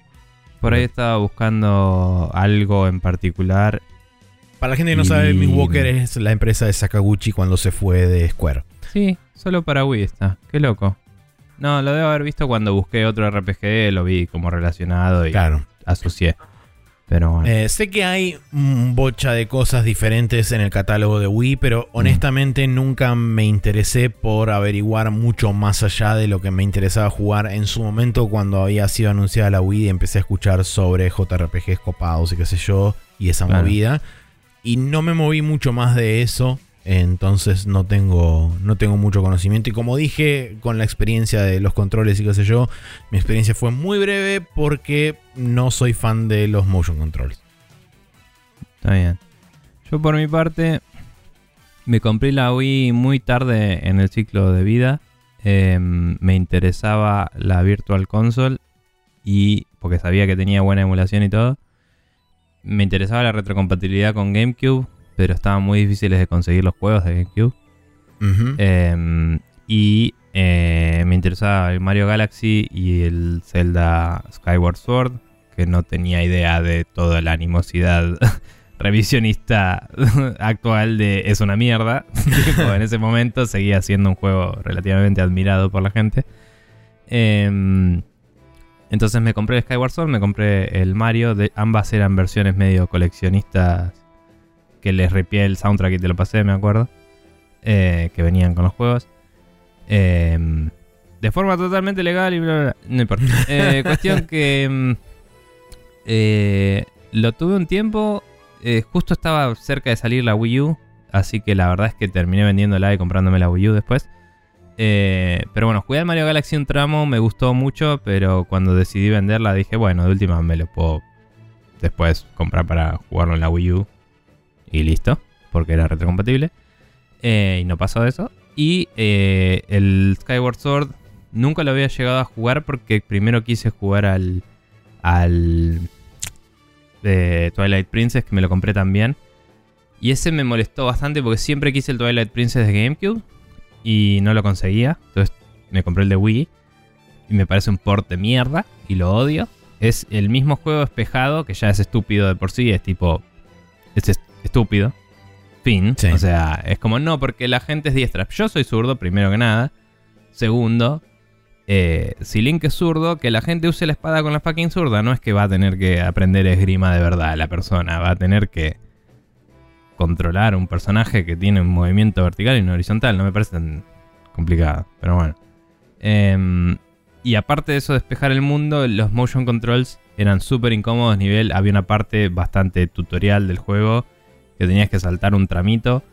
Por ahí estaba buscando algo en particular. Para la gente que no Y- sabe, Mistwalker es la empresa de Sakaguchi cuando se fue de Square. Sí, solo para Wii está. Qué loco. No, lo debo haber visto cuando busqué otro RPG, lo vi como relacionado y Claro. asocié. Pero bueno. Eh, sé que hay un bocha de cosas diferentes en el catálogo de Wii, pero honestamente nunca me interesé por averiguar mucho más allá de lo que me interesaba jugar en su momento cuando había sido anunciada la Wii y empecé a escuchar sobre JRPGs copados y qué sé yo, y esa Claro. movida. Y no me moví mucho más de eso, entonces no tengo, no tengo mucho conocimiento. Y como dije, con la experiencia de los controles y qué sé yo, mi experiencia fue muy breve porque no soy fan de los motion controls. Está bien. Yo por mi parte me compré la Wii muy tarde en el ciclo de vida. Eh, me interesaba la Virtual Console y porque sabía que tenía buena emulación y todo. Me interesaba la retrocompatibilidad con GameCube, pero estaban muy difíciles de conseguir los juegos de GameCube. Eh, y eh, me interesaba el Mario Galaxy y el Zelda Skyward Sword, que no tenía idea de toda la animosidad revisionista actual de es una mierda. En ese momento seguía siendo un juego relativamente admirado por la gente. Eh, entonces me compré el Skyward Sword, me compré el Mario. De, ambas eran versiones medio coleccionistas que les ripié el soundtrack y te lo pasé, me acuerdo. eh, que venían con los juegos. Eh, de forma totalmente legal y bla, bla, bla. No importa. Eh, cuestión que mm, eh, lo tuve un tiempo. eh, justo estaba cerca de salir la Wii U. Así que la verdad es que terminé vendiéndola y comprándome la Wii U después. Pero bueno, jugué al Mario Galaxy un tramo, me gustó mucho, pero cuando decidí venderla dije, bueno, de última me lo puedo después comprar para jugarlo en la Wii U. Y listo, porque era retrocompatible. Eh, y no pasó eso. Y eh, el Skyward Sword nunca lo había llegado a jugar porque primero quise jugar al. al. de Twilight Princess, que me lo compré también. Y ese me molestó bastante porque siempre quise el Twilight Princess de GameCube y no lo conseguía. Entonces me compré el de Wii y me parece un port de mierda y lo odio. Es el mismo juego espejado que ya es estúpido de por sí, es tipo. Es estúpido. Fin. Sí. O sea, es como no, porque la gente es diestra. Yo soy zurdo, primero que nada. Segundo, eh, si Link es zurdo, que la gente use la espada con la fucking zurda. No es que va a tener que aprender esgrima de verdad la persona. Va a tener que controlar un personaje que tiene un movimiento vertical y un horizontal. No me parece tan complicado. Pero bueno. Em, y aparte de eso, despejar el mundo, los motion controls eran súper incómodos. Nivel, había una parte bastante tutorial del juego que tenías que saltar un tramito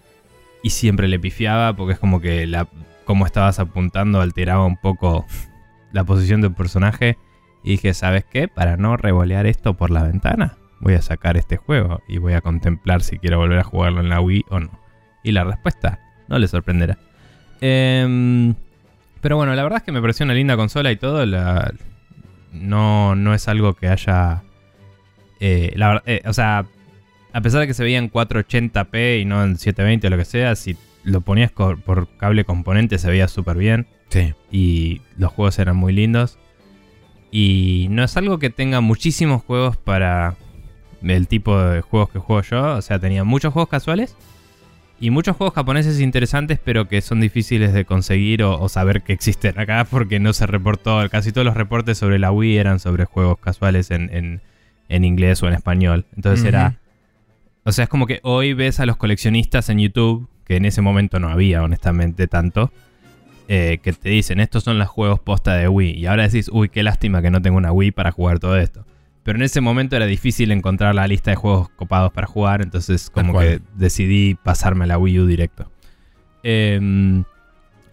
y siempre le pifiaba porque es como que la, como estabas apuntando alteraba un poco la posición del personaje. Y dije, ¿sabes qué? Para no revolear esto por la ventana, voy a sacar este juego y voy a contemplar si quiero volver a jugarlo en la Wii o no. Y la respuesta no le sorprenderá. Em, pero bueno, la verdad es que me pareció una linda consola y todo. la- no, no es algo que haya... eh, la eh, o sea, a pesar de que se veía en 480p y no en 720 o lo que sea, si lo ponías por cable componente se veía súper bien Sí. y los juegos eran muy lindos. Y no es algo que tenga muchísimos juegos para el tipo de juegos que juego yo. O sea, tenía muchos juegos casuales y muchos juegos japoneses interesantes, pero que son difíciles de conseguir o, o saber que existen acá porque no se reportó. Casi todos los reportes sobre la Wii eran sobre juegos casuales en, en- en inglés o en español. Entonces era. O sea, es como que hoy ves a los coleccionistas en YouTube, que en ese momento no había, honestamente, tanto eh, que te dicen, estos son los juegos posta de Wii. Y ahora decís, uy, qué lástima que no tengo una Wii para jugar todo esto. Pero en ese momento era difícil encontrar la lista de juegos copados para jugar, entonces como que decidí pasarme a la Wii U directo. Em,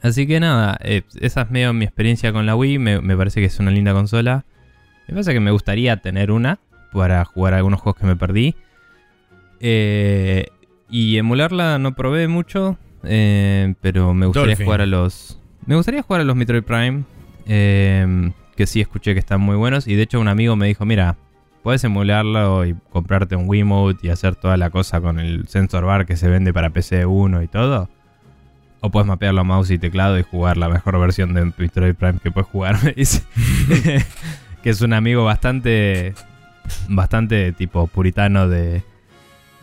Así que nada, eh, esa es medio mi experiencia con la Wii. Me, me parece que es una linda consola. Me pasa que me gustaría tener una para jugar algunos juegos que me perdí. Eh, y emularla no probé mucho, eh, pero me gustaría Dolphin. jugar a los. Me gustaría jugar a los Metroid Prime, eh, que sí escuché que están muy buenos. Y de hecho, un amigo me dijo: Mira, puedes emularlo y comprarte un Wiimote y hacer toda la cosa con el sensor bar que se vende para PC 1 y todo. O puedes mapearlo a mouse y teclado y jugar la mejor versión de Metroid Prime que puedes jugar, me dice. que es un amigo bastante. Bastante tipo puritano de.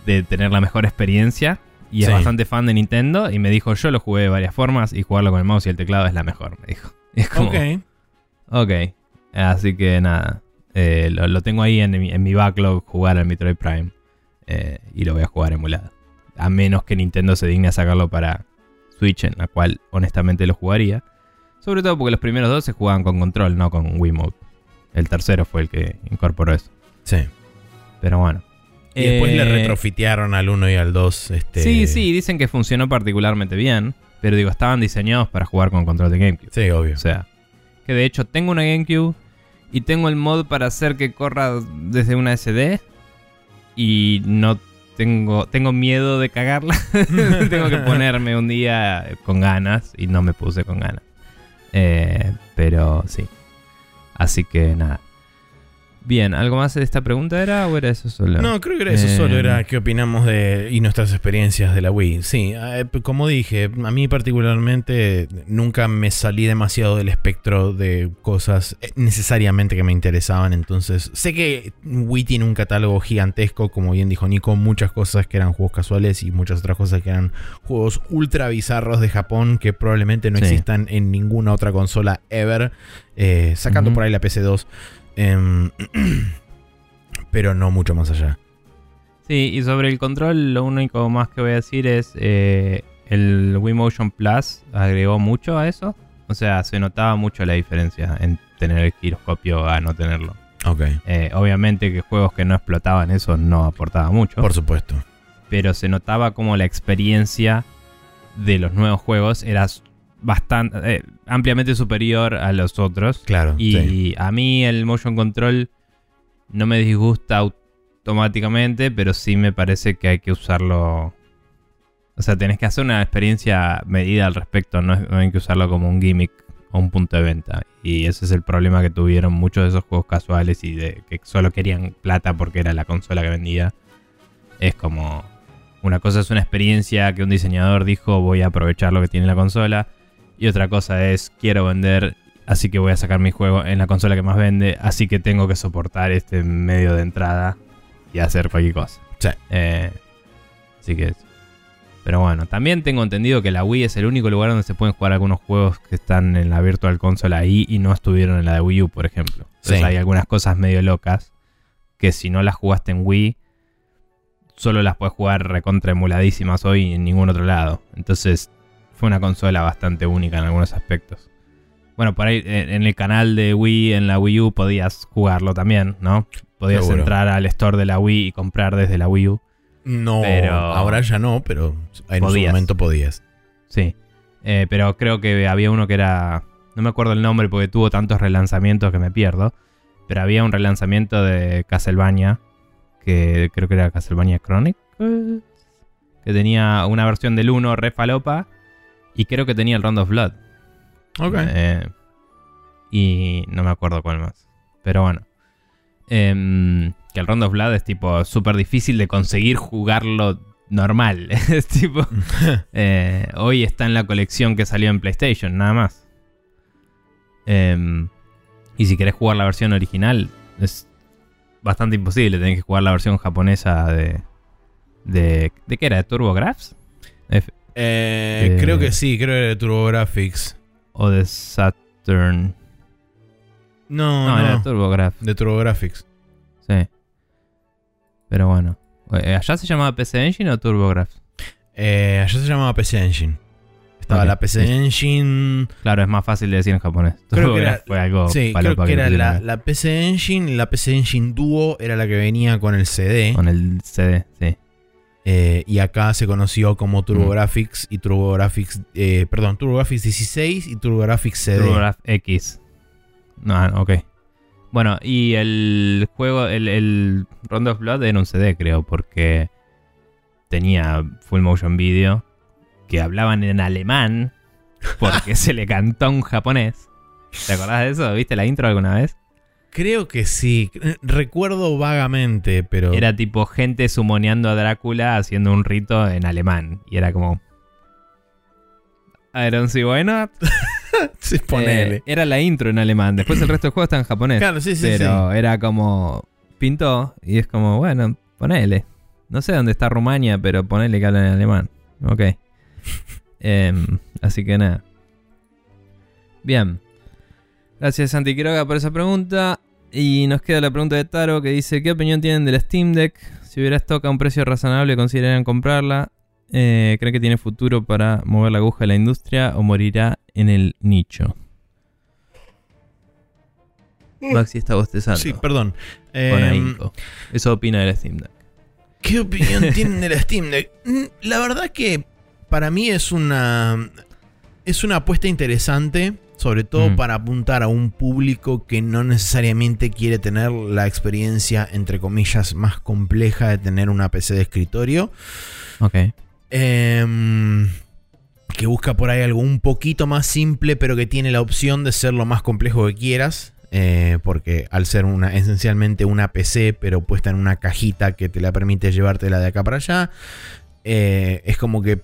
De tener la mejor experiencia. Y es Sí. bastante fan de Nintendo. Y me dijo: Yo lo jugué de varias formas. Y jugarlo con el mouse y el teclado es la mejor, me dijo. Y es como. Ok. Ok. Así que nada. eh, lo, lo tengo ahí en mi, en mi backlog jugar al Metroid Prime. eh, y lo voy a jugar emulado. A menos que Nintendo se digne a sacarlo para Switch, en la cual honestamente lo jugaría. Sobre todo porque los primeros dos se jugaban con control, no con Wiimote. El tercero fue el que incorporó eso. Sí. Pero bueno. Y después le Eh, retrofitearon al 1 y al 2. Este... Sí, sí, dicen que funcionó particularmente bien. Pero digo, estaban diseñados para jugar con control de GameCube. Sí, obvio. O sea, que de hecho tengo una GameCube y tengo el mod para hacer que corra desde una SD y no tengo tengo miedo de cagarla. tengo que ponerme un día con ganas y no me puse con ganas. Eh, pero sí. Así que nada. Bien, ¿algo más de esta pregunta era o era eso solo? No, creo que era eso Eh, solo, era qué opinamos de y nuestras experiencias de la Wii. Sí, eh, como dije, a mí particularmente nunca me salí demasiado del espectro de cosas eh, necesariamente que me interesaban, entonces sé que Wii tiene un catálogo gigantesco, como bien dijo Nico, muchas cosas que eran juegos casuales y muchas otras cosas que eran juegos ultra bizarros de Japón que probablemente no Sí. existan en ninguna otra consola ever, eh, sacando por ahí la PC2. Em, pero no mucho más allá. Sí, y sobre el control, lo único más que voy a decir es eh, el Wii Motion Plus agregó mucho a eso. O sea, se notaba mucho la diferencia en tener el giroscopio a no tenerlo. Ok. Eh, obviamente que juegos que no explotaban eso no aportaba mucho. Por supuesto. pero se notaba como la experiencia de los nuevos juegos era bastante eh, ampliamente superior a los otros. Claro. Y sí. a mí el motion control no me disgusta automáticamente, pero sí me parece que hay que usarlo. O sea, tenés que hacer una experiencia medida al respecto, no, es- no hay que usarlo como un gimmick o un punto de venta. Y ese es el problema que tuvieron muchos de esos juegos casuales y de que solo querían plata porque era la consola que vendía. Es como. Una cosa es una experiencia que un diseñador dijo voy a aprovechar lo que tiene la consola. Y otra cosa es quiero vender Así que voy a sacar mi juego en la consola que más vende. Así que tengo que soportar este medio de entrada y hacer cualquier cosa. Sí. Eh, así que. Pero bueno, también tengo entendido que la Wii es el único lugar donde se pueden jugar algunos juegos que están en la Virtual Console ahí y no estuvieron en la de Wii U, por ejemplo. Entonces Sí. hay algunas cosas medio locas que si no las jugaste en Wii, solo las puedes jugar recontra emuladísimas hoy en ningún otro lado. Entonces fue una consola bastante única en algunos aspectos. Bueno, por ahí eh, en el canal de Wii, en la Wii U, podías jugarlo también, ¿no? Podías Seguro. entrar al store de la Wii y comprar desde la Wii U. No, Pero- ahora ya no, pero en Podías. momento podías. Sí. Eh, pero creo que había uno que era. No me acuerdo el nombre porque tuvo tantos relanzamientos que me pierdo. Pero había un relanzamiento de Castlevania. Que creo que era Castlevania Chronicles. Que tenía una versión del 1 re falopa. Y creo que tenía el Round of Blood. Ok. Eh, y no me acuerdo cuál más. Pero bueno. Em, que el Round of Blood es tipo súper difícil de conseguir jugarlo normal. es tipo. eh, hoy está en la colección que salió en PlayStation, nada más. Em, y si querés jugar la versión original, es bastante imposible. Tenés que jugar la versión japonesa de. ¿De, ¿de qué era? ¿De TurboGrafx? F- Eh, Eh, creo que sí, creo que era de TurboGrafx. ¿O de Saturn? No, No, no, era de TurboGrafx. de TurboGrafx. Sí. Pero bueno. Eh, ¿Allá se llamaba PC Engine o TurboGrafx? Eh, allá se llamaba PC Engine. Estaba la PC listo. Claro, es más fácil de decir en japonés. Creo que era- fue algo sí, creo que era la PC Engine. La PC Engine Duo era la que venía con el CD. Con el CD, sí. Eh, y acá se conoció como TurboGrafx y TurboGrafx, eh, perdón, TurboGrafx 16 y TurboGrafx CD. TurboGrafx X. No, no, ok. Bueno, y el juego, el, el Rondo of Blood era un CD, creo, porque tenía full motion video que hablaban en alemán porque se le cantó un japonés. ¿Te acordás de eso? ¿Viste la intro alguna vez? Creo que sí. Recuerdo vagamente, pero. Era tipo gente sumoneando a Drácula haciendo un rito en alemán. Y era como. I don't see why not. Sí, ponele. Eh, era la intro en alemán. Después el resto del juego está en japonés. claro, sí, sí, pero era como. Pintó. Y es como, bueno, ponele. No sé dónde está Rumania, pero ponele que hablan en alemán. Ok. Em, así que nada. Bien. Gracias Santi Quiroga por esa pregunta. Y nos queda la pregunta de Taro que dice: ¿Qué opinión tienen del Steam Deck? Si hubiera stock a un precio razonable, ¿considerarían comprarla? Eh, ¿Creen que tiene futuro para mover la aguja de la industria o morirá en el nicho? Maxi está bostezando. Sí, perdón. Ahínco. Eso opina del Steam Deck. ¿Qué opinión tienen del Steam Deck? Mm, La verdad que para mí es una. Es una apuesta interesante. Sobre todo Mm. para apuntar a un público que no necesariamente quiere tener la experiencia, entre comillas, más compleja de tener una PC de escritorio. Ok. Em, que busca por ahí algo un poquito más simple, pero que tiene la opción de ser lo más complejo que quieras. eh, porque al ser una, esencialmente una PC, pero puesta en una cajita que te la permite llevártela de acá para allá, eh, es como que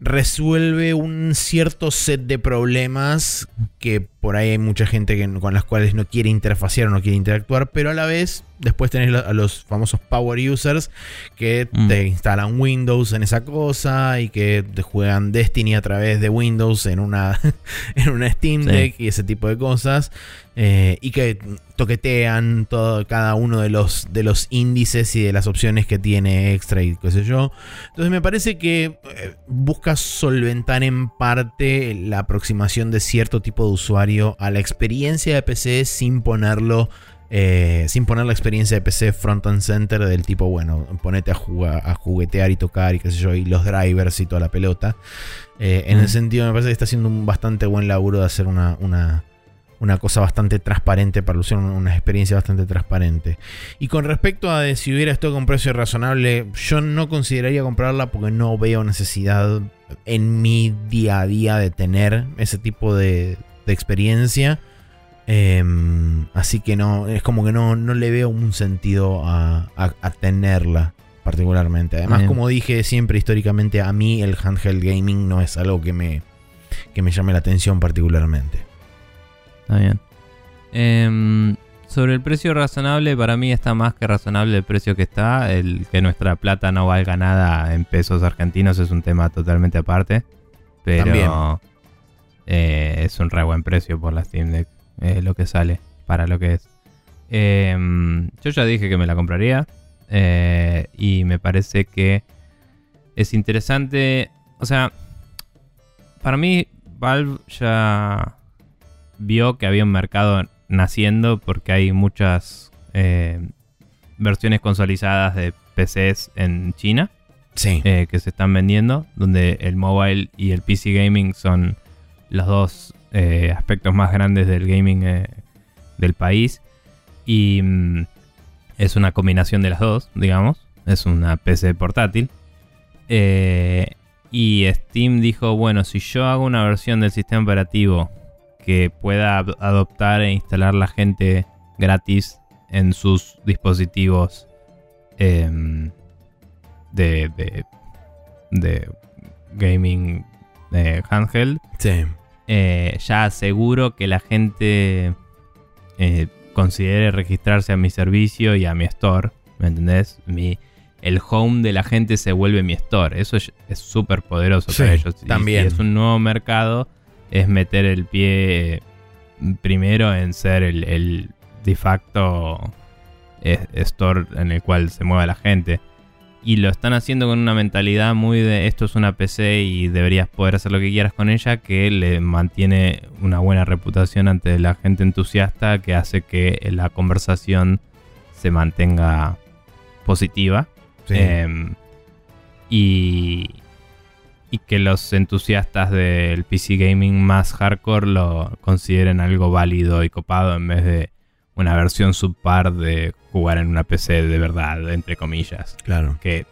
resuelve un cierto set de problemas que por ahí hay mucha gente que- con las cuales no quiere interfacear o no quiere interactuar, pero a la vez después tenés a los famosos power users que Mm. te instalan Windows en esa cosa y que te juegan Destiny a través de Windows en una, en una Steam Sí. Deck y ese tipo de cosas eh, y que toquetean todo, cada uno de los, de los índices y de las opciones que tiene extra y qué sé yo. Entonces me parece que eh, busca solventar en parte la aproximación de cierto tipo de usuario a la experiencia de PC sin ponerlo eh, sin poner la experiencia de PC front and center del tipo, bueno, ponete a, jugar, a juguetear y tocar y qué sé yo, y los drivers y toda la pelota. Eh, en Mm. el sentido, me parece que está haciendo un bastante buen laburo de hacer una, una, una cosa bastante transparente para usuario, una, una experiencia bastante transparente. Y con respecto a de si hubiera esto con precio razonable, yo no consideraría comprarla porque no veo necesidad en mi día a día de tener ese tipo de, de experiencia. Em, así que no, es como que no, no le veo un sentido a, a- a tenerla particularmente. Además, Bien. como dije siempre históricamente, a mí el handheld gaming no es algo que me, que me llame la atención particularmente. Está bien. Em, sobre el precio razonable, para mí está más que razonable el precio que está. El que nuestra plata no valga nada en pesos argentinos es un tema totalmente aparte. Pero eh, es un re buen precio por la Steam Deck. Lo que sale para lo que es. Em, yo ya dije que me la compraría. eh, y me parece que es interesante. O sea, para mí, Valve ya vio que había un mercado naciendo porque hay muchas eh, versiones consolidadas de PCs en China Sí. eh, que se están vendiendo, donde el mobile y el PC gaming son los dos eh, aspectos más grandes del gaming eh, del país. Y mm, es una combinación de las dos, digamos. Es una PC portátil. Eh, y Steam dijo, bueno, si yo hago una versión del sistema operativo que pueda ad- adoptar e instalar la gente gratis en sus dispositivos em, de, de, de gaming handheld, Sí. Eh, ya aseguro que la gente eh, considere registrarse a mi servicio y a mi store. ¿Me entendés? Mi, el home de la gente se vuelve mi store. Eso es súper poderoso Sí, para ellos. Y también. si es un nuevo mercado, es meter el pie eh, primero en ser el, el de facto eh, store en el cual se mueve la gente. Y lo están haciendo con una mentalidad muy de esto es una PC y deberías poder hacer lo que quieras con ella, que le mantiene una buena reputación ante la gente entusiasta, que hace que la conversación se mantenga positiva. sí. Em, Y, y que los entusiastas del PC gaming más hardcore lo consideren algo válido y copado en vez de una versión subpar de jugar en una PC de verdad, entre comillas. Claro. Que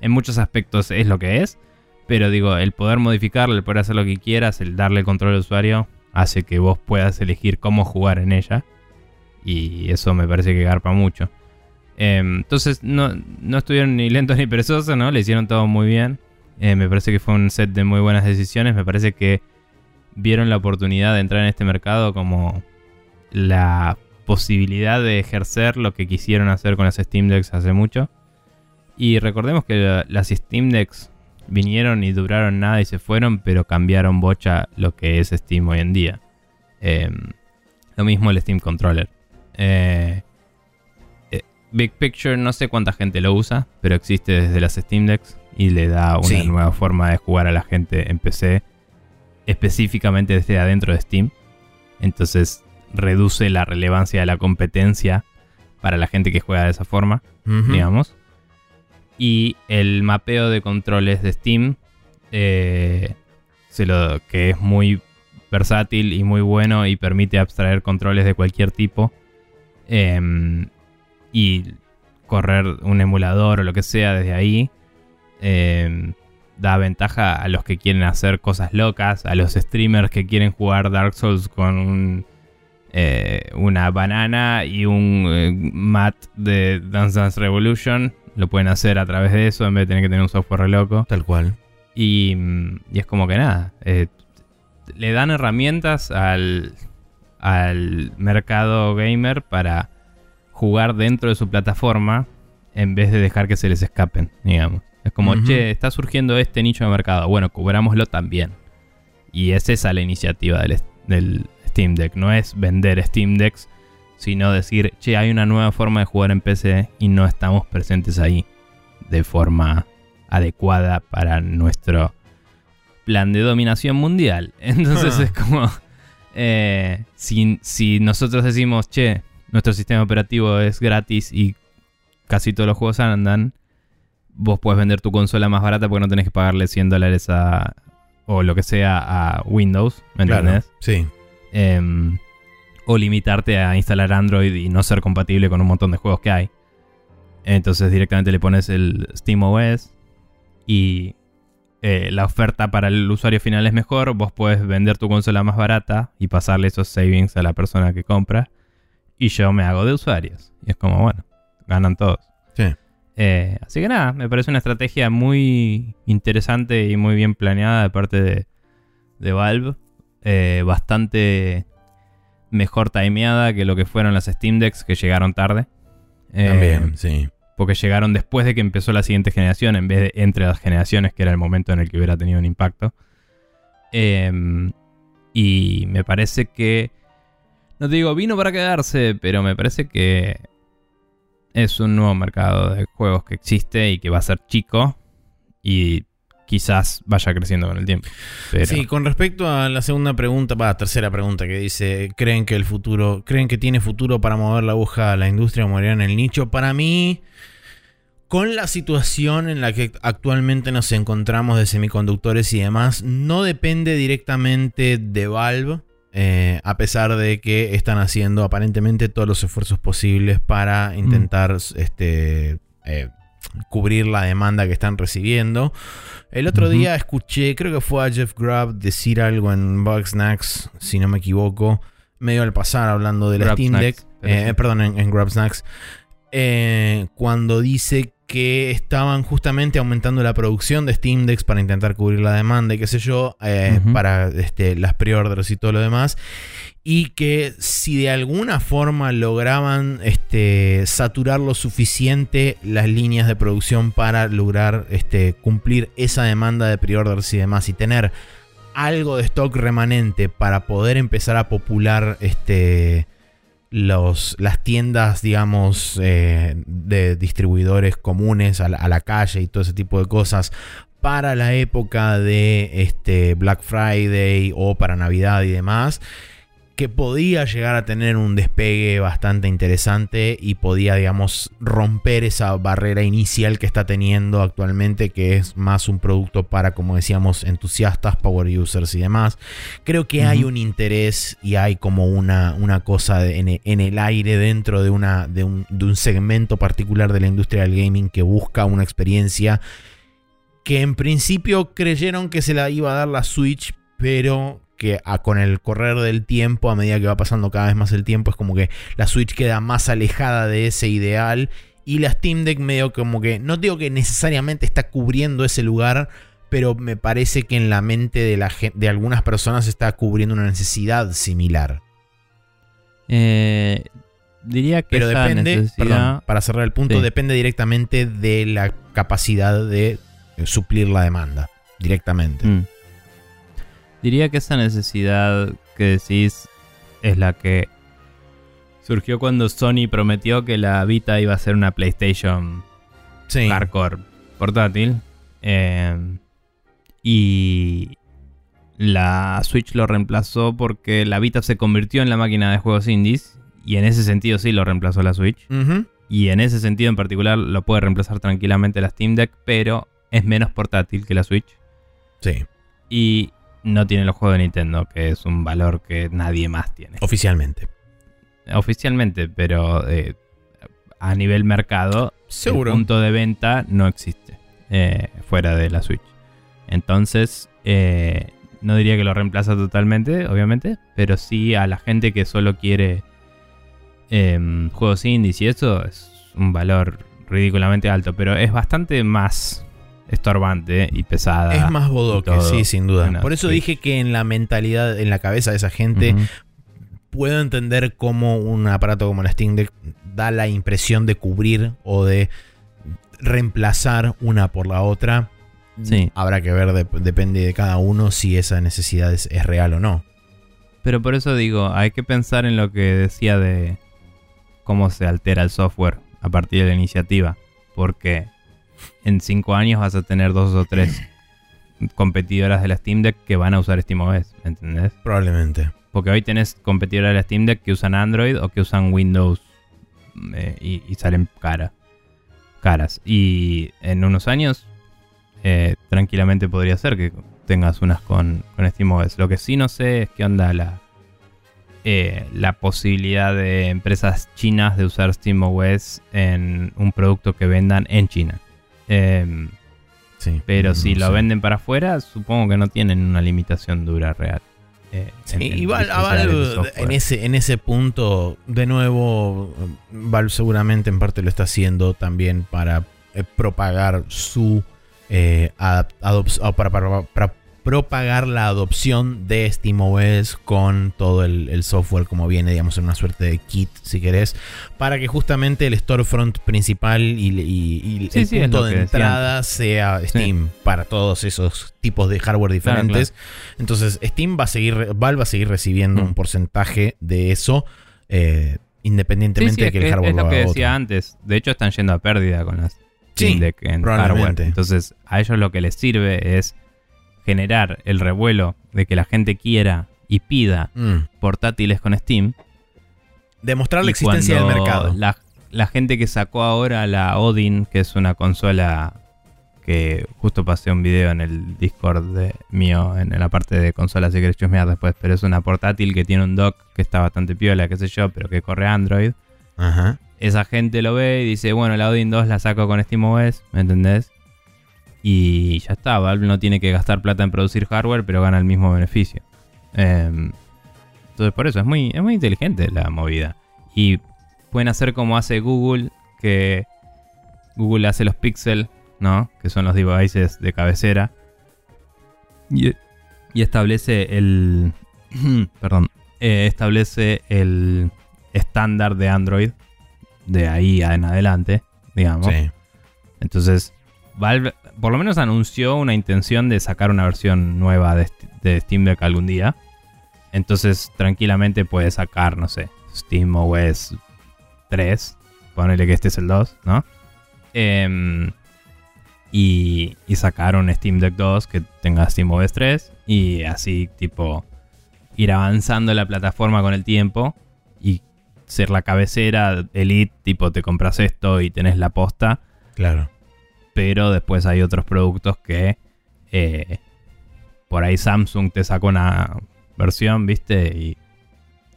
en muchos aspectos es lo que es, pero digo, el poder modificarla, el poder hacer lo que quieras, el darle control al usuario, hace que vos puedas elegir cómo jugar en ella. Y eso me parece que garpa mucho. Em, entonces, no, no estuvieron ni lentos ni perezosos, ¿no? Le hicieron todo muy bien. Eh, me parece que fue un set de muy buenas decisiones. Me parece que vieron la oportunidad de entrar en este mercado como la posibilidad de ejercer lo que quisieron hacer con las Steam Decks hace mucho. Y recordemos que la- las Steam Decks vinieron y duraron nada y se fueron, pero cambiaron bocha lo que es Steam hoy en día. Em, lo mismo el Steam Controller. Eh, eh, Big Picture no sé cuánta gente lo usa, pero existe desde las Steam Decks y le da una Sí. nueva forma de jugar a la gente en PC, específicamente desde adentro de Steam. Entonces reduce la relevancia de la competencia para la gente que juega de esa forma digamos. Y el mapeo de controles de Steam, eh, se lo, que es muy versátil y muy bueno y permite abstraer controles de cualquier tipo. em, y correr un emulador o lo que sea desde ahí. em, da ventaja a los que quieren hacer cosas locas, a los streamers que quieren jugar Dark Souls con un, eh, una banana y un eh, mat de Dance Dance Revolution. Lo pueden hacer a través de eso en vez de tener que tener un software re loco. Tal cual. Y, mm, y es como que nada. eh, le dan herramientas al, al mercado gamer para jugar dentro de su plataforma en vez de dejar que se les escapen, digamos. Es como, che, está surgiendo este nicho de mercado. Bueno, cubrámoslo también. Y es esa la iniciativa del, del Steam Deck. No es vender Steam Decks, sino decir, che, hay una nueva forma de jugar en PC y no estamos presentes ahí de forma adecuada para nuestro plan de dominación mundial. Entonces Ah. es como, eh, si, si nosotros decimos, che, nuestro sistema operativo es gratis y casi todos los juegos andan, vos puedes vender tu consola más barata porque no tenés que pagarle 100 dólares a, o lo que sea a Windows, ¿me Claro. entendés? Sí. Em, o limitarte a instalar Android y no ser compatible con un montón de juegos que hay. Entonces directamente le pones el Steam OS y eh, la oferta para el usuario final es mejor. Vos puedes vender tu consola más barata y pasarle esos savings a la persona que compra. Y yo me hago de usuarios. Y es como, bueno, ganan todos. Sí. Eh, así que nada, me parece una estrategia muy interesante y muy bien planeada de parte de, de Valve. Eh, bastante mejor timeada que lo que fueron las Steam Decks que llegaron tarde. Eh, También, sí. Porque llegaron después de que empezó la siguiente generación, en vez de entre las generaciones, que era el momento en el que hubiera tenido un impacto. Em, y me parece que. No te digo vino para quedarse, pero me parece que es un nuevo mercado de juegos que existe y que va a ser chico. Y quizás vaya creciendo con el tiempo. Pero, Sí, con respecto a la segunda pregunta, va, tercera pregunta que dice, ¿creen que el futuro, creen que tiene futuro para mover la aguja a la industria o morir en el nicho? Para mí, con la situación en la que actualmente nos encontramos de semiconductores y demás, no depende directamente de Valve, eh, a pesar de que están haciendo aparentemente todos los esfuerzos posibles para intentar este, eh, cubrir la demanda que están recibiendo. El otro día escuché, creo que fue a Jeff Grubb decir algo en Bugsnax, si no me equivoco, medio al pasar hablando de la Steam Deck, eh, perdón, en, en Snacks, eh, cuando dice que estaban justamente aumentando la producción de Steam Decks para intentar cubrir la demanda y qué sé yo, eh, para este, las pre-orders y todo lo demás. Y que si de alguna forma lograban este, saturar lo suficiente las líneas de producción para lograr este, cumplir esa demanda de pre-orders y demás y tener algo de stock remanente para poder empezar a popular este, los, las tiendas, digamos, eh, de distribuidores comunes a la, a la calle y todo ese tipo de cosas para la época de este Black Friday o para Navidad y demás. Que podía llegar a tener un despegue bastante interesante y podía, digamos, romper esa barrera inicial que está teniendo actualmente, que es más un producto para, como decíamos, entusiastas, power users y demás. Creo que hay un interés y hay como una, una cosa de- en, en el aire dentro de, una, de, un, de un segmento particular de la industria del gaming que busca una experiencia que en principio creyeron que se la iba a dar la Switch, pero que a- con el correr del tiempo, a medida que va pasando cada vez más el tiempo, es como que la Switch queda más alejada de ese ideal. Y la Steam Deck medio como que, no digo que necesariamente está cubriendo ese lugar, pero me parece que en la mente de, la, gen- de algunas personas está cubriendo una necesidad similar. Eh, diría que Pero esa depende, necesidad- perdón, para cerrar el punto, Sí. depende directamente de la capacidad de suplir la demanda. Directamente. Mm. Diría que esa necesidad que decís es la que surgió cuando Sony prometió que la Vita iba a ser una PlayStation Sí. hardcore portátil. eh, y la Switch lo reemplazó porque la Vita se convirtió en la máquina de juegos indies. Y en ese sentido sí lo reemplazó la Switch. Y en ese sentido en particular lo puede reemplazar tranquilamente la Steam Deck, pero es menos portátil que la Switch. Sí, Y no tiene los juegos de Nintendo, que es un valor que nadie más tiene. oficialmente. Oficialmente, pero eh, a nivel mercado, Seguro. el punto de venta no existe eh, fuera de la Switch. Entonces, eh, no diría que lo reemplaza totalmente, obviamente, pero sí a la gente que solo quiere em, juegos indies y eso es un valor ridículamente alto, pero es bastante más estorbante y pesada. Es más bodoque, sí, sin duda. Por eso dije que en la mentalidad, en la cabeza de esa gente, puedo entender cómo un aparato como la Steam Deck da la impresión de cubrir o de reemplazar una por la otra. Sí. Habrá que ver, dep- depende de cada uno si esa necesidad es, es real o no. Pero por eso digo, hay que pensar en lo que decía de cómo se altera el software a partir de la iniciativa. Porque en cinco años vas a tener dos o tres competidoras de la Steam Deck que van a usar SteamOS, ¿entendés? Probablemente. Porque hoy tenés competidoras de la Steam Deck que usan Android o que usan Windows eh, y, y salen cara, caras. Y en unos años, eh, tranquilamente podría ser que tengas unas con, con SteamOS. Lo que sí no sé es qué onda la, eh, la posibilidad de empresas chinas de usar SteamOS en un producto que vendan en China. Em, Sí. pero No si lo sé. venden para afuera, supongo que no tienen una limitación dura real. eh, Sí, en- y Valve en ese, en ese punto, de nuevo, Valve seguramente en parte lo está haciendo también para eh, propagar su eh, para propagar la adopción de SteamOS con todo el, el software como viene, digamos, en una suerte de kit, si querés, para que justamente el storefront principal y, y- y Sí, el sí, es punto de entrada sea Steam para todos esos tipos de hardware Claro, diferentes. Entonces, Steam va a seguir, Valve va a seguir recibiendo Mm. un porcentaje de eso, eh, independientemente de es, que el hardware es lo lo que decía otro. antes. De hecho, están yendo a pérdida con las Sí, Steam Deck en hardware. probablemente. Entonces, a ellos lo que les sirve es generar el revuelo de que la gente quiera y pida Mm. portátiles con Steam. Demostrar la Y existencia del mercado. La, la gente que sacó ahora la Odin, que es una consola que justo pasé un video en el Discord de, mío, en, en la parte de consolas, si querés chusmear después, pero es una portátil que tiene un dock que está bastante piola, qué sé yo, pero que corre Android. Ajá. esa gente lo ve y dice, bueno, la Odin 2 la saco con SteamOS, ¿me entendés? Y ya está, Valve no tiene que gastar plata en producir hardware, pero gana el mismo beneficio. Em, entonces por eso es muy, es muy inteligente la movida. Y pueden hacer como hace Google, que Google hace los Pixel, ¿no? Que son los devices de cabecera. Y, y establece el... perdón. eh, establece el estándar de Android de ahí en adelante, digamos. Sí. Entonces, Valve por lo menos anunció una intención de sacar una versión nueva de, St- de Steam Deck algún día. Entonces, tranquilamente puede sacar, no sé, Steam OS 3. Ponele que este es el 2, ¿no? Em, y, y sacar un Steam Deck 2 que tenga Steam OS 3. Y así, tipo, ir avanzando la plataforma con el tiempo y ser la cabecera elite, tipo te compras esto y tenés la posta, Claro. Pero después hay otros productos que eh, por ahí Samsung te sacó una versión, viste, y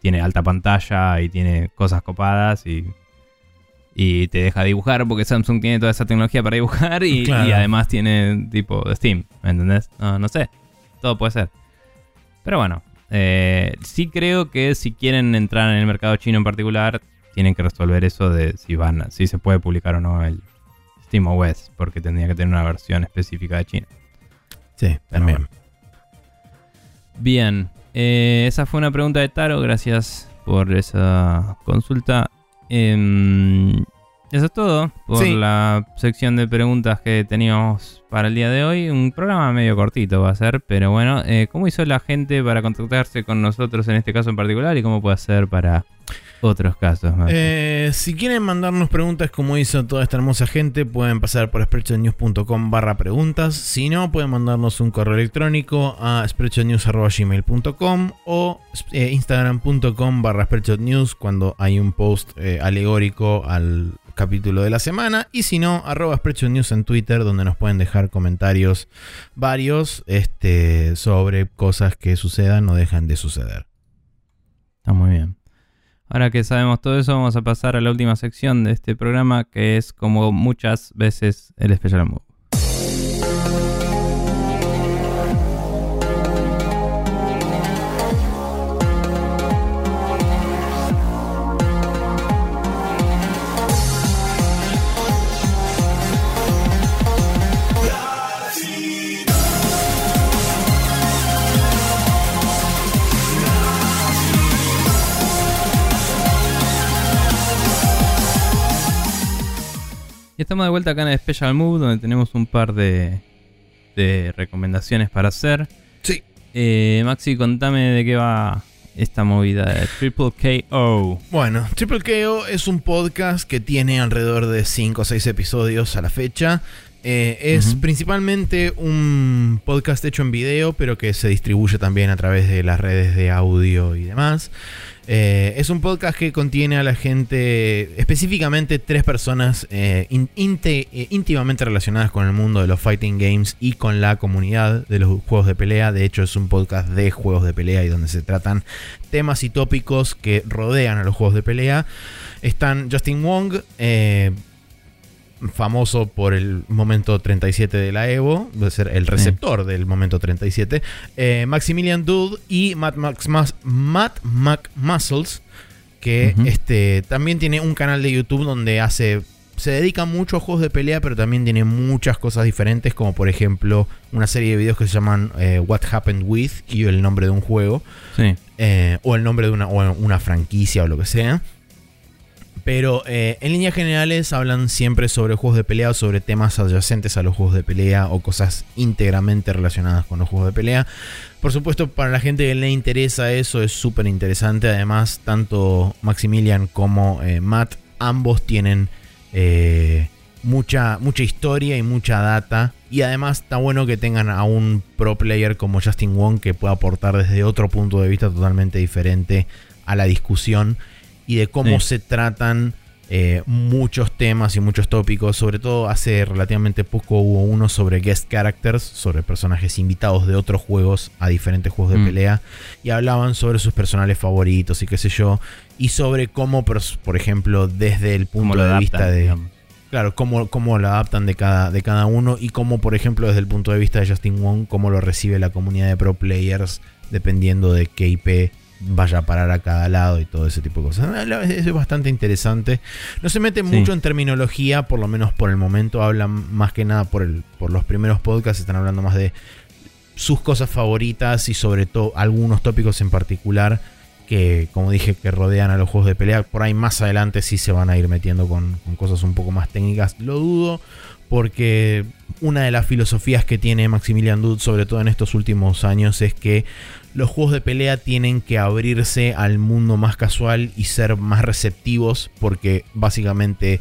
tiene alta pantalla y tiene cosas copadas y, y te deja dibujar porque Samsung tiene toda esa tecnología para dibujar y, Claro. y además tiene tipo Steam, ¿me entendés? No, no sé, todo puede ser. Pero bueno, eh, sí creo que si quieren entrar en el mercado chino en particular, tienen que resolver eso de si van, a- si se puede publicar o no el SteamOS, porque tendría que tener una versión específica de China. Sí, también. bueno. Bien, eh, esa fue una pregunta de Taro, gracias por esa consulta. Em, eso es todo por Sí. la sección de preguntas que teníamos para el día de hoy. Un programa medio cortito va a ser, pero bueno, eh, ¿cómo hizo la gente para contactarse con nosotros en este caso en particular y cómo puede hacer para otros casos? Eh, si quieren mandarnos preguntas como hizo toda esta hermosa gente, pueden pasar por spreadshotnews.com barra preguntas. Si no, pueden mandarnos un correo electrónico a spreadshotnews.gmail.com o eh, instagram.com barra spreadshotnews cuando hay un post eh, alegórico al capítulo de la semana. Y si no, arroba spreadshotnews en Twitter donde nos pueden dejar comentarios varios este, sobre cosas que sucedan o dejan de suceder. Está muy bien. Ahora que sabemos todo eso, vamos a pasar a la última sección de este programa, que es como muchas veces el Special Move. Estamos de vuelta acá en el Special Move, donde tenemos un par de, de recomendaciones para hacer. Sí. Eh, Maxi, contame de qué va esta movida de Triple KO. Bueno, Triple KO es un podcast que tiene alrededor de 5 o 6 episodios a la fecha. Eh, es principalmente un podcast hecho en video, pero que se distribuye también a través de las redes de audio y demás. Eh, es un podcast que contiene a la gente, específicamente tres personas eh, eh, íntimamente relacionadas con el mundo de los fighting games y con la comunidad de los juegos de pelea. De hecho, es un podcast de juegos de pelea y donde se tratan temas y tópicos que rodean a los juegos de pelea. Están Justin Wong, famoso por el momento 37 de la Evo, debe ser el receptor del momento 37, eh, Maximilian Dude y Matt, Max, Mas- Matt McMuscles, que este, también tiene un canal de YouTube donde hace... Se dedica mucho a juegos de pelea, pero también tiene muchas cosas diferentes, como por ejemplo una serie de videos que se llaman eh, What Happened With y el nombre de un juego Sí. eh, o el nombre de una, o una franquicia o lo que sea. Pero eh, en líneas generales hablan siempre sobre juegos de pelea o sobre temas adyacentes a los juegos de pelea o cosas íntegramente relacionadas con los juegos de pelea. Por supuesto, para la gente que le interesa eso es súper interesante. Además, tanto Maximilian como eh, Matt, ambos tienen eh, mucha, mucha historia y mucha data. Y además está bueno que tengan a un pro player como Justin Wong que pueda aportar desde otro punto de vista totalmente diferente a la discusión y de cómo Sí. se tratan eh, muchos temas y muchos tópicos. Sobre todo hace relativamente poco hubo uno sobre guest characters, sobre personajes invitados de otros juegos a diferentes juegos de Mm. pelea. Y hablaban sobre sus personales favoritos y qué sé yo. Y sobre cómo, por ejemplo, desde el ¿Cómo punto de adaptan, vista de... digamos? Claro, cómo, cómo lo adaptan de cada, de cada uno y cómo, por ejemplo, desde el punto de vista de Justin Wong, cómo lo recibe la comunidad de pro players, dependiendo de qué IP vaya a parar a cada lado y todo ese tipo de cosas. Es bastante interesante. No se mete Sí. mucho en terminología, por lo menos por el momento. Hablan más que nada por, el, por los primeros podcasts, están hablando más de sus cosas favoritas y sobre todo algunos tópicos en particular que, como dije, que rodean a los juegos de pelea. Por ahí más adelante sí se van a ir metiendo con, con cosas un poco más técnicas. Lo dudo porque una de las filosofías que tiene Maximilian Dude, sobre todo en estos últimos años, es que los juegos de pelea tienen que abrirse al mundo más casual y ser más receptivos porque básicamente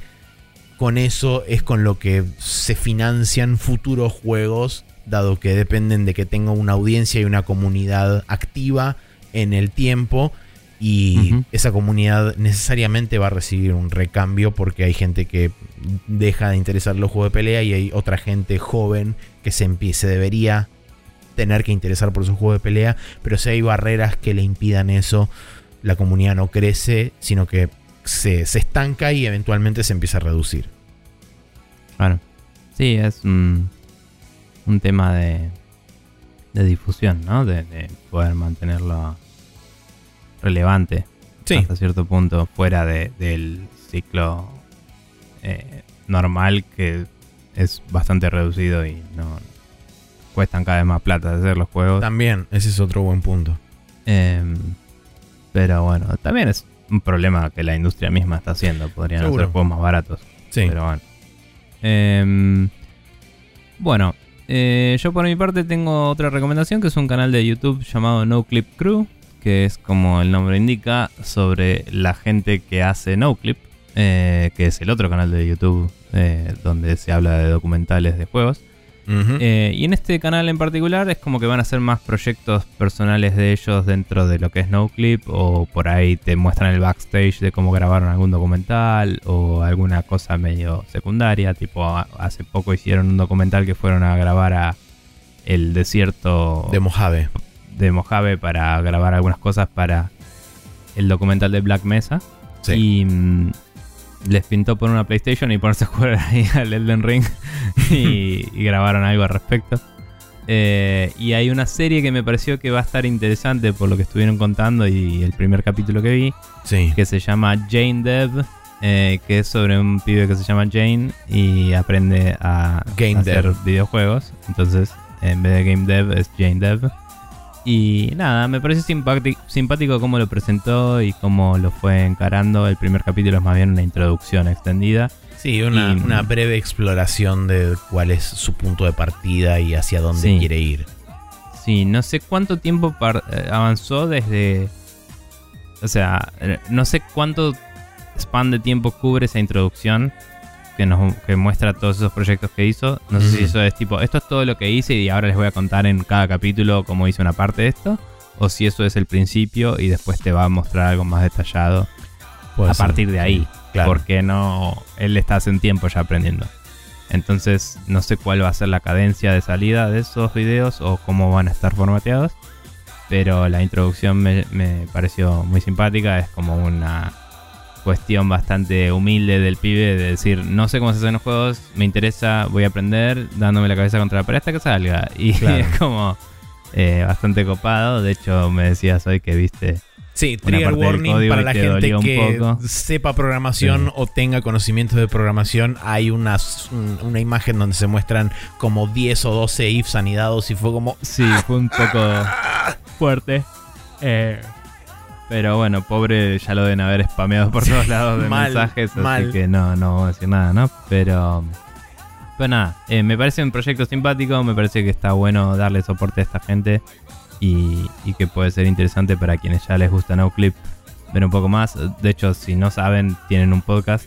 con eso es con lo que se financian futuros juegos, dado que dependen de que tenga una audiencia y una comunidad activa en el tiempo y esa comunidad necesariamente va a recibir un recambio porque hay gente que deja de interesar los juegos de pelea y hay otra gente joven que se empiece debería tener que interesar por sus juegos de pelea, pero si hay barreras que le impidan eso, la comunidad no crece, sino que se, se estanca y eventualmente se empieza a reducir. Claro. Sí, es un, un tema de, de difusión, ¿no? De, de poder mantenerlo relevante Sí, hasta cierto punto, fuera de- del ciclo eh, normal que es bastante reducido y no cuestan cada vez más plata hacer los juegos. también, ese es otro buen punto. Em, pero bueno, también es un problema que la industria misma está haciendo. Podrían Seguro. hacer juegos más baratos. Sí, Pero bueno. Em, bueno, eh, yo por mi parte tengo otra recomendación que es un canal de YouTube llamado No Clip Crew, que es como el nombre indica, sobre la gente que hace No Clip, eh, que es el otro canal de YouTube eh, donde se habla de documentales de juegos. Eh, y en este canal en particular es como que van a hacer más proyectos personales de ellos dentro de lo que es NoClip o por ahí te muestran el backstage de cómo grabaron algún documental o alguna cosa medio secundaria, tipo hace poco hicieron un documental que fueron a grabar a el desierto de Mojave. de Mojave para grabar algunas cosas para el documental de Black Mesa Sí. y mm, les pintó por una PlayStation y ponerse a jugar ahí al Elden Ring y, y grabaron algo al respecto. Eh, y hay una serie que me pareció que va a estar interesante por lo que estuvieron contando y el primer capítulo que vi, Sí. que se llama Jane Dev, eh, que es sobre un pibe que se llama Jane y aprende a Game hacer Dev. videojuegos. Entonces, en vez de Game Dev es Jane Dev. Y nada, me parece simpati- simpático cómo lo presentó y cómo lo fue encarando. El primer capítulo es más bien una introducción extendida. Sí, una, Y- una breve exploración de cuál es su punto de partida y hacia dónde Sí. quiere ir. Sí, no sé cuánto tiempo eh, avanzó desde... O sea, eh, no sé cuánto span de tiempo cubre esa introducción que nos que muestra todos esos proyectos que hizo. No sé si eso es tipo, esto es todo lo que hice y ahora les voy a contar en cada capítulo cómo hice una parte de esto. O si eso es el principio y después te va a mostrar algo más detallado Puede a ser. partir de ahí. Claro. Porque no. Él está hace un tiempo ya aprendiendo. Entonces, no sé cuál va a ser la cadencia de salida de esos videos o cómo van a estar formateados. Pero la introducción me, me pareció muy simpática. Es como una cuestión bastante humilde del pibe de decir, no sé cómo se hacen los juegos, me interesa, voy a aprender, dándome la cabeza contra la pared hasta que salga. Y Claro. es como eh, bastante copado. De hecho, me decías hoy que viste Sí, trigger warning para la te gente que sepa programación Sí. o tenga conocimientos de programación. Hay una, un- una imagen donde se muestran como 10 o 12 ifs anidados y fue como... Sí, fue un poco fuerte. Eh, pero bueno, pobre, ya lo deben haber spameado por todos lados de mal, mensajes, así mal. que no, no voy a decir nada, ¿no? Pero, pero nada, eh, me parece un proyecto simpático, me parece que está bueno darle soporte a esta gente y, y que puede ser interesante para quienes ya les gusta NoClip ver un poco más. De hecho, si no saben, tienen un podcast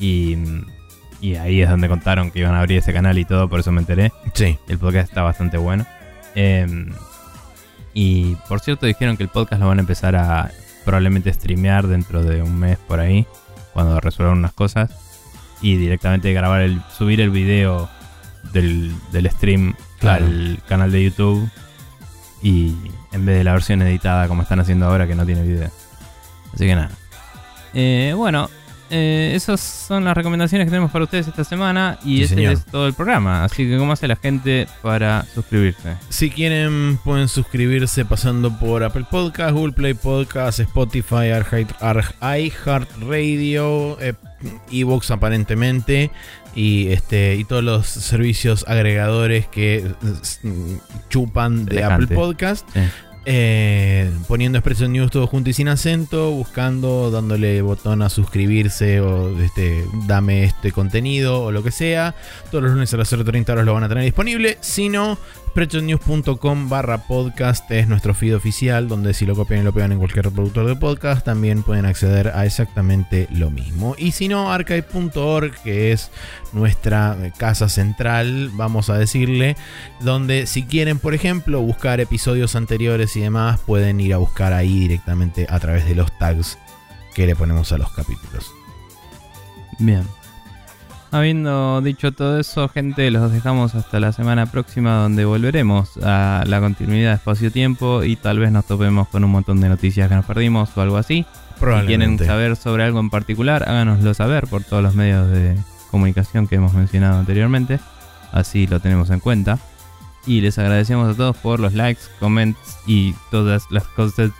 y, y ahí es donde contaron que iban a abrir ese canal y todo, por eso me enteré. Sí. El podcast está bastante bueno. Em, y por cierto, dijeron que el podcast lo van a empezar a probablemente streamear dentro de un mes por ahí, cuando resuelvan unas cosas. Y directamente grabar el, subir el video del, del stream Claro. al canal de YouTube. Y en vez de la versión editada como están haciendo ahora que no tiene video. Así que nada. Eh, bueno, eh, esas son las recomendaciones que tenemos para ustedes esta semana. Y Sí, ese señor. es todo el programa. Así que, ¿cómo hace la gente para suscribirse? Si quieren, pueden suscribirse pasando por Apple Podcast, Google Play Podcast, Spotify, iHeart- Ar- iHeartRadio, eh, Evox aparentemente, y este y todos los servicios agregadores que eh, s- chupan de. Apple Podcast. Sí. Eh, poniendo Expression News todo junto y sin acento, buscando, dándole botón a suscribirse o este, dame este contenido o lo que sea. Todos los lunes a las 0.30 horas lo van a tener disponible. Si no, Spreadshotnews.com barra podcast es nuestro feed oficial, donde si lo copian y lo pegan en cualquier reproductor de podcast, también pueden acceder a exactamente lo mismo. Y si no, archive.org, que es nuestra eh, casa central, vamos a decirle, donde si quieren, por ejemplo, buscar episodios anteriores y demás, pueden ir a buscar ahí directamente a través de los tags que le ponemos a los capítulos. Bien. Habiendo dicho todo eso, gente, los dejamos hasta la semana próxima donde volveremos a la continuidad de espacio-tiempo y tal vez nos topemos con un montón de noticias que nos perdimos o algo así. Si quieren saber sobre algo en particular, háganoslo saber por todos los medios de comunicación que hemos mencionado anteriormente. Así lo tenemos en cuenta. Y les agradecemos a todos por los likes, comments y todas las cosas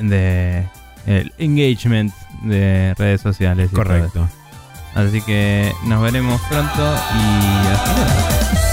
de el engagement de redes sociales. y. Correcto. Así que nos veremos pronto y hasta luego.